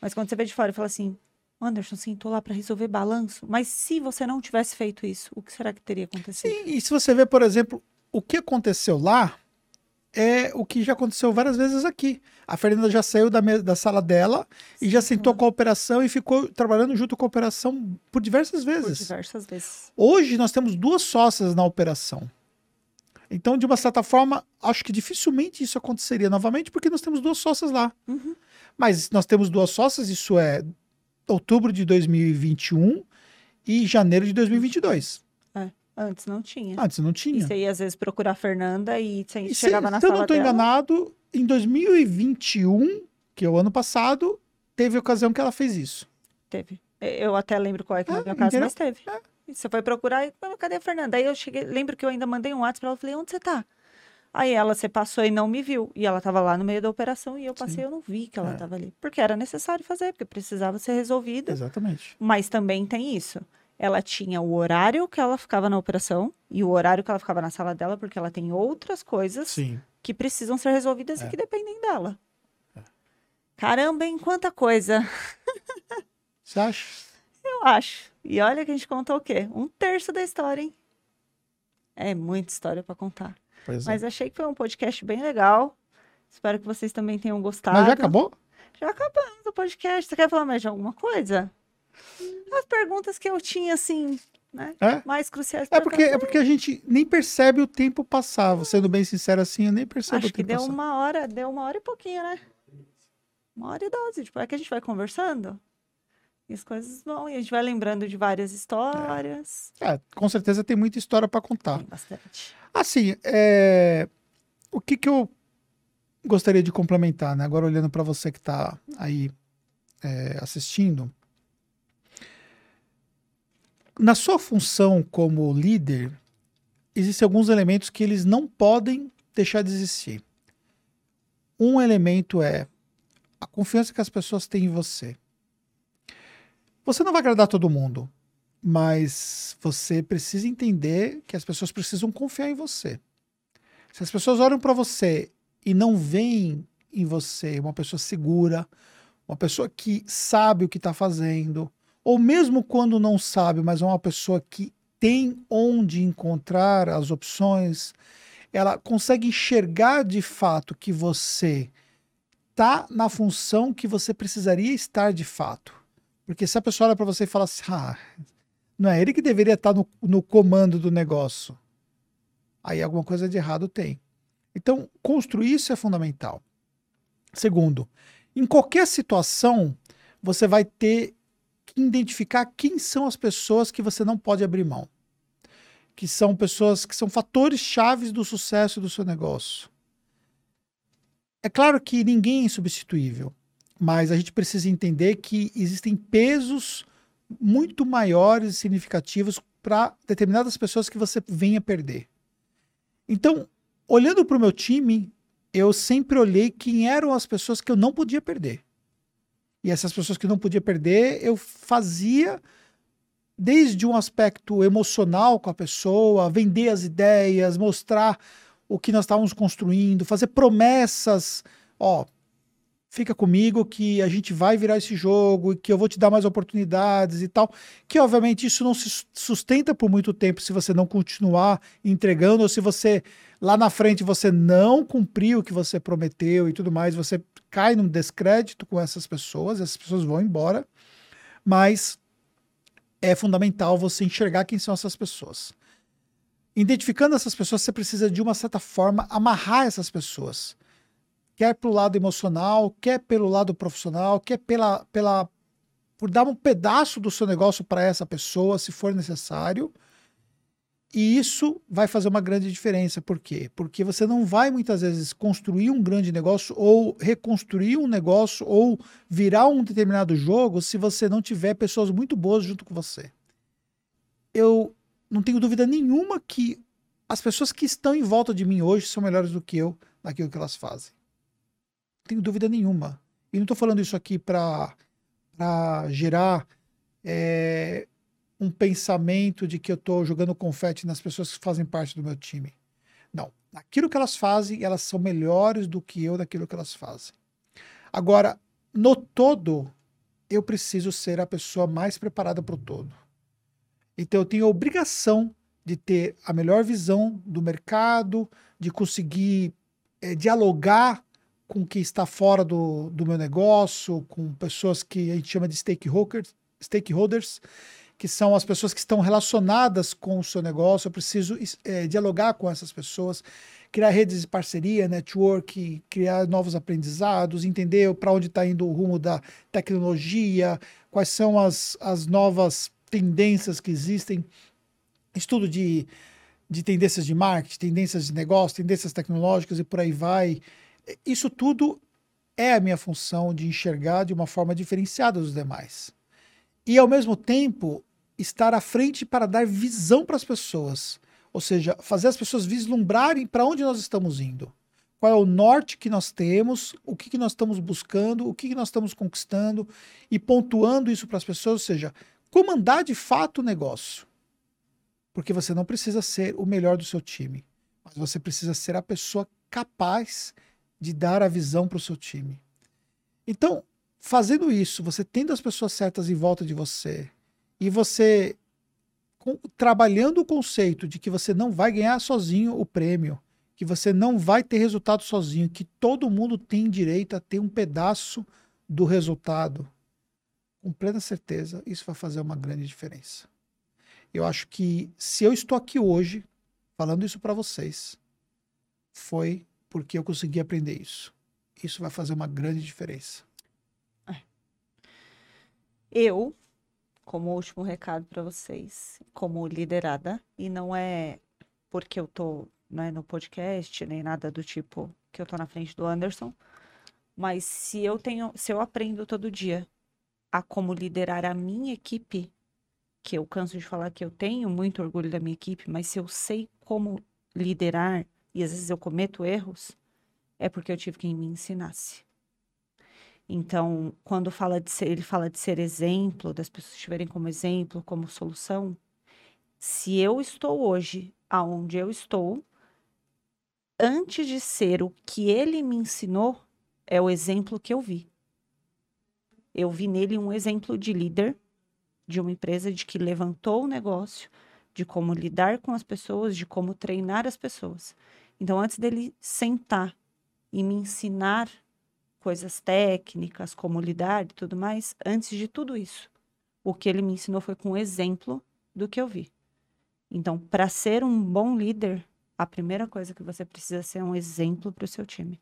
Mas quando você vê de fora e fala assim, Anderson sentou lá para resolver balanço, mas se você não tivesse feito isso, o que será que teria acontecido? Sim, e se você vê, por exemplo, o que aconteceu lá é o que já aconteceu várias vezes aqui. A Fernanda já saiu da, da sala dela e já sentou com a operação e ficou trabalhando junto com a operação por diversas Por vezes. diversas vezes. Hoje nós temos duas sócias na operação. Então, de uma certa forma, acho que dificilmente isso aconteceria novamente, porque nós temos duas sócias lá. Uhum. Mas nós temos duas sócias, isso é outubro de 2021 e janeiro de 2022. Antes não tinha. Antes não E tinha. você ia às vezes procurar a Fernanda e você E se, chegava na se eu sala não estou enganado, em 2021, que é o ano passado, teve ocasião que ela fez isso. Teve. Eu até lembro qual é que é o meu caso, mas teve. E Você foi procurar e "Ah, cadê a Fernanda? Aí eu cheguei, lembro que eu ainda mandei um WhatsApp pra ela, falei, onde você tá? Aí ela, você passou e não me viu. E ela tava lá no meio da operação e eu passei, eu não vi que ela É. tava ali. Porque era necessário fazer, porque precisava ser resolvido. Exatamente. Mas também tem isso. Ela tinha o horário que ela ficava na operação e o horário que ela ficava na sala dela, porque ela tem outras coisas Sim. que precisam ser resolvidas É. e que dependem dela. Caramba, hein? Quanta coisa. Você acha? Eu acho. E olha que a gente contou o quê? Um terço da história, hein? É muita história para contar. Pois é. Mas achei que foi um podcast bem legal. Espero que vocês também tenham gostado. Mas já acabou? Já acabamos o podcast. Você quer falar mais de alguma coisa? As perguntas que eu tinha, assim, né? É? Mais cruciais É porque, é porque a gente nem percebe o tempo passar. Sendo bem sincero assim, eu nem percebo Acho o que tempo deu passar. uma hora, deu uma hora e pouquinho, né? Uma hora e doze. Tipo, é que a gente vai conversando. E as coisas vão. E a gente vai lembrando de várias histórias. É, com certeza tem muita história para contar. Tem bastante. Assim, é, o que, que eu gostaria de complementar, né? Agora olhando para você que está aí é, assistindo, na sua função como líder, existem alguns elementos que eles não podem deixar de existir. Um elemento é a confiança que as pessoas têm em você. Você não vai agradar todo mundo, mas você precisa entender que as pessoas precisam confiar em você. Se as pessoas olham para você e não veem em você uma pessoa segura, uma pessoa que sabe o que está fazendo, ou mesmo quando não sabe, mas é uma pessoa que tem onde encontrar as opções, ela consegue enxergar de fato que você está na função que você precisaria estar de fato. Porque se a pessoa olha para você e fala assim, ah, não é ele que deveria estar no, no comando do negócio. Aí alguma coisa de errado tem. Então, construir isso é fundamental. Segundo, em qualquer situação, você vai ter que identificar quem são as pessoas que você não pode abrir mão. Que são pessoas que são fatores chaves do sucesso do seu negócio. É claro que ninguém é insubstituível, mas a gente precisa entender que existem pesos muito maiores e significativos para determinadas pessoas que você venha perder. Então, olhando para o meu time, eu sempre olhei quem eram as pessoas que eu não podia perder. E essas pessoas que não podia perder, eu fazia desde um aspecto emocional com a pessoa, vender as ideias, mostrar o que nós estávamos construindo, fazer promessas, ó, fica comigo que a gente vai virar esse jogo e que eu vou te dar mais oportunidades e tal. Que obviamente isso não se sustenta por muito tempo se você não continuar entregando ou se você lá na frente você não cumpriu o que você prometeu e tudo mais, você cai num descrédito com essas pessoas, essas pessoas vão embora. Mas é fundamental você enxergar quem são essas pessoas. Identificando essas pessoas, você precisa de uma certa forma amarrar essas pessoas quer pelo lado emocional, quer pelo lado profissional, quer pela, pela por dar um pedaço do seu negócio para essa pessoa, se for necessário. E isso vai fazer uma grande diferença. Por quê? Porque você não vai muitas vezes construir um grande negócio ou reconstruir um negócio ou virar um determinado jogo se você não tiver pessoas muito boas junto com você. Eu não tenho dúvida nenhuma que as pessoas que estão em volta de mim hoje são melhores do que eu naquilo que elas fazem tenho dúvida nenhuma. E não estou falando isso aqui para gerar é, um pensamento de que eu estou jogando confete nas pessoas que fazem parte do meu time. Não. Aquilo que elas fazem, elas são melhores do que eu daquilo que elas fazem. Agora, no todo, eu preciso ser a pessoa mais preparada para o todo. Então, eu tenho a obrigação de ter a melhor visão do mercado, de conseguir é, dialogar com quem está fora do, do meu negócio, com pessoas que a gente chama de stakeholders, stakeholders que são as pessoas que estão relacionadas com o seu negócio. Eu preciso é, dialogar com essas pessoas, criar redes de parceria, network, criar novos aprendizados, entender para onde está indo o rumo da tecnologia, quais são as, as novas tendências que existem, estudo de, de tendências de marketing, tendências de negócio, tendências tecnológicas e por aí vai. Isso tudo é a minha função de enxergar de uma forma diferenciada dos demais. E, ao mesmo tempo, estar à frente para dar visão para as pessoas. Ou seja, fazer as pessoas vislumbrarem para onde nós estamos indo. Qual é o norte que nós temos, o que, que nós estamos buscando, o que, que nós estamos conquistando e pontuando isso para as pessoas. Ou seja, comandar de fato o negócio. Porque você não precisa ser o melhor do seu time, mas você precisa ser a pessoa capaz de dar a visão para o seu time. Então, fazendo isso, você tendo as pessoas certas em volta de você e você com, trabalhando o conceito de que você não vai ganhar sozinho o prêmio, que você não vai ter resultado sozinho, que todo mundo tem direito a ter um pedaço do resultado. Com plena certeza, isso vai fazer uma grande diferença. Eu acho que se eu estou aqui hoje falando isso para vocês, foi porque eu consegui aprender isso. Isso vai fazer uma grande diferença. É. Eu, como último recado para vocês, como liderada, e não é porque eu tô né, no podcast, nem nada do tipo que eu tô na frente do Anderson, mas se eu tenho, se eu aprendo todo dia a como liderar a minha equipe, que eu canso de falar que eu tenho muito orgulho da minha equipe, mas se eu sei como liderar e às vezes eu cometo erros, é porque eu tive quem me ensinasse. Então, quando fala de ser, ele fala de ser exemplo, das pessoas estiverem como exemplo, como solução, se eu estou hoje aonde eu estou, antes de ser o que ele me ensinou, é o exemplo que eu vi. Eu vi nele um exemplo de líder de uma empresa de que levantou o negócio, de como lidar com as pessoas, de como treinar as pessoas. Então, antes dele sentar e me ensinar coisas técnicas, como lidar e tudo mais, antes de tudo isso, o que ele me ensinou foi com exemplo do que eu vi. Então, para ser um bom líder, a primeira coisa que você precisa ser é um exemplo para o seu time.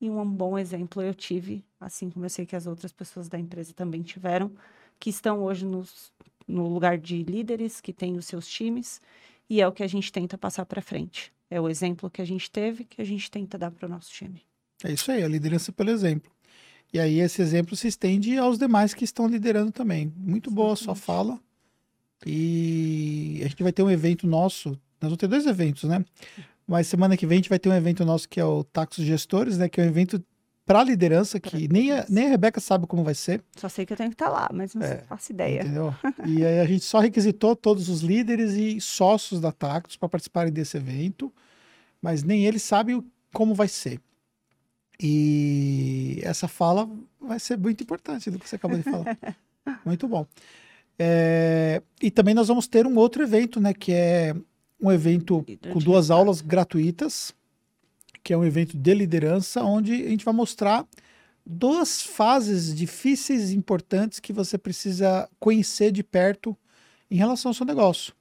E um bom exemplo eu tive, assim como eu sei que as outras pessoas da empresa também tiveram, que estão hoje nos, no lugar de líderes, que têm os seus times, e é o que a gente tenta passar para frente. É o exemplo que a gente teve, que a gente tenta dar para o nosso time. É isso aí, a liderança pelo exemplo. E aí esse exemplo se estende aos demais que estão liderando também. Muito boa a sua fala. E a gente vai ter um evento nosso, nós vamos ter dois eventos, né? Mas semana que vem a gente vai ter um evento nosso que é o Taxos Gestores, né? Que é um evento para liderança, que. Nem, a, nem a Rebeca sabe como vai ser. Só sei que eu tenho que estar tá lá, mas não é, faço ideia. Entendeu? [laughs] e aí a gente só requisitou todos os líderes e sócios da Tactus para participarem desse evento. mas nem ele sabe como vai ser. E essa fala vai ser muito importante do que você acabou de falar. [laughs] muito bom. É, e também nós vamos ter um outro evento, né? Que é um evento com duas aulas gratuitas, que é um evento de liderança, onde a gente vai mostrar duas fases difíceis e importantes que você precisa conhecer de perto em relação ao seu negócio,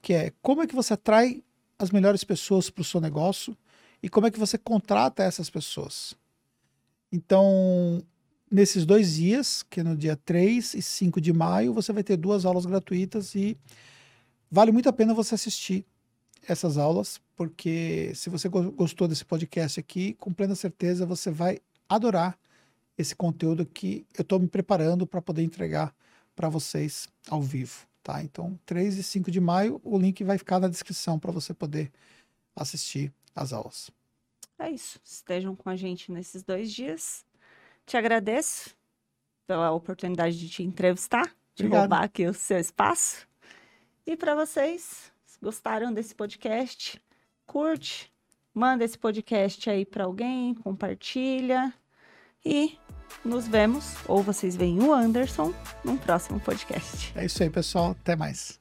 que é como é que você atrai as melhores pessoas para o seu negócio e como é que você contrata essas pessoas. Então, nesses dois dias, que é no dia 3 e 5 de maio, você vai ter duas aulas gratuitas e vale muito a pena você assistir essas aulas, porque se você gostou desse podcast aqui, com plena certeza você vai adorar esse conteúdo que eu estou me preparando para poder entregar para vocês ao vivo, tá? Então, 3 e 5 de maio, o link vai ficar na descrição para você poder assistir as aulas. É isso. Estejam com a gente nesses dois dias. Te agradeço pela oportunidade de te entrevistar, de Obrigado. roubar aqui o seu espaço. E para vocês, gostaram desse podcast, curte, manda esse podcast aí para alguém, compartilha e nos vemos, ou vocês veem o Anderson, num próximo podcast. É isso aí, pessoal. Até mais.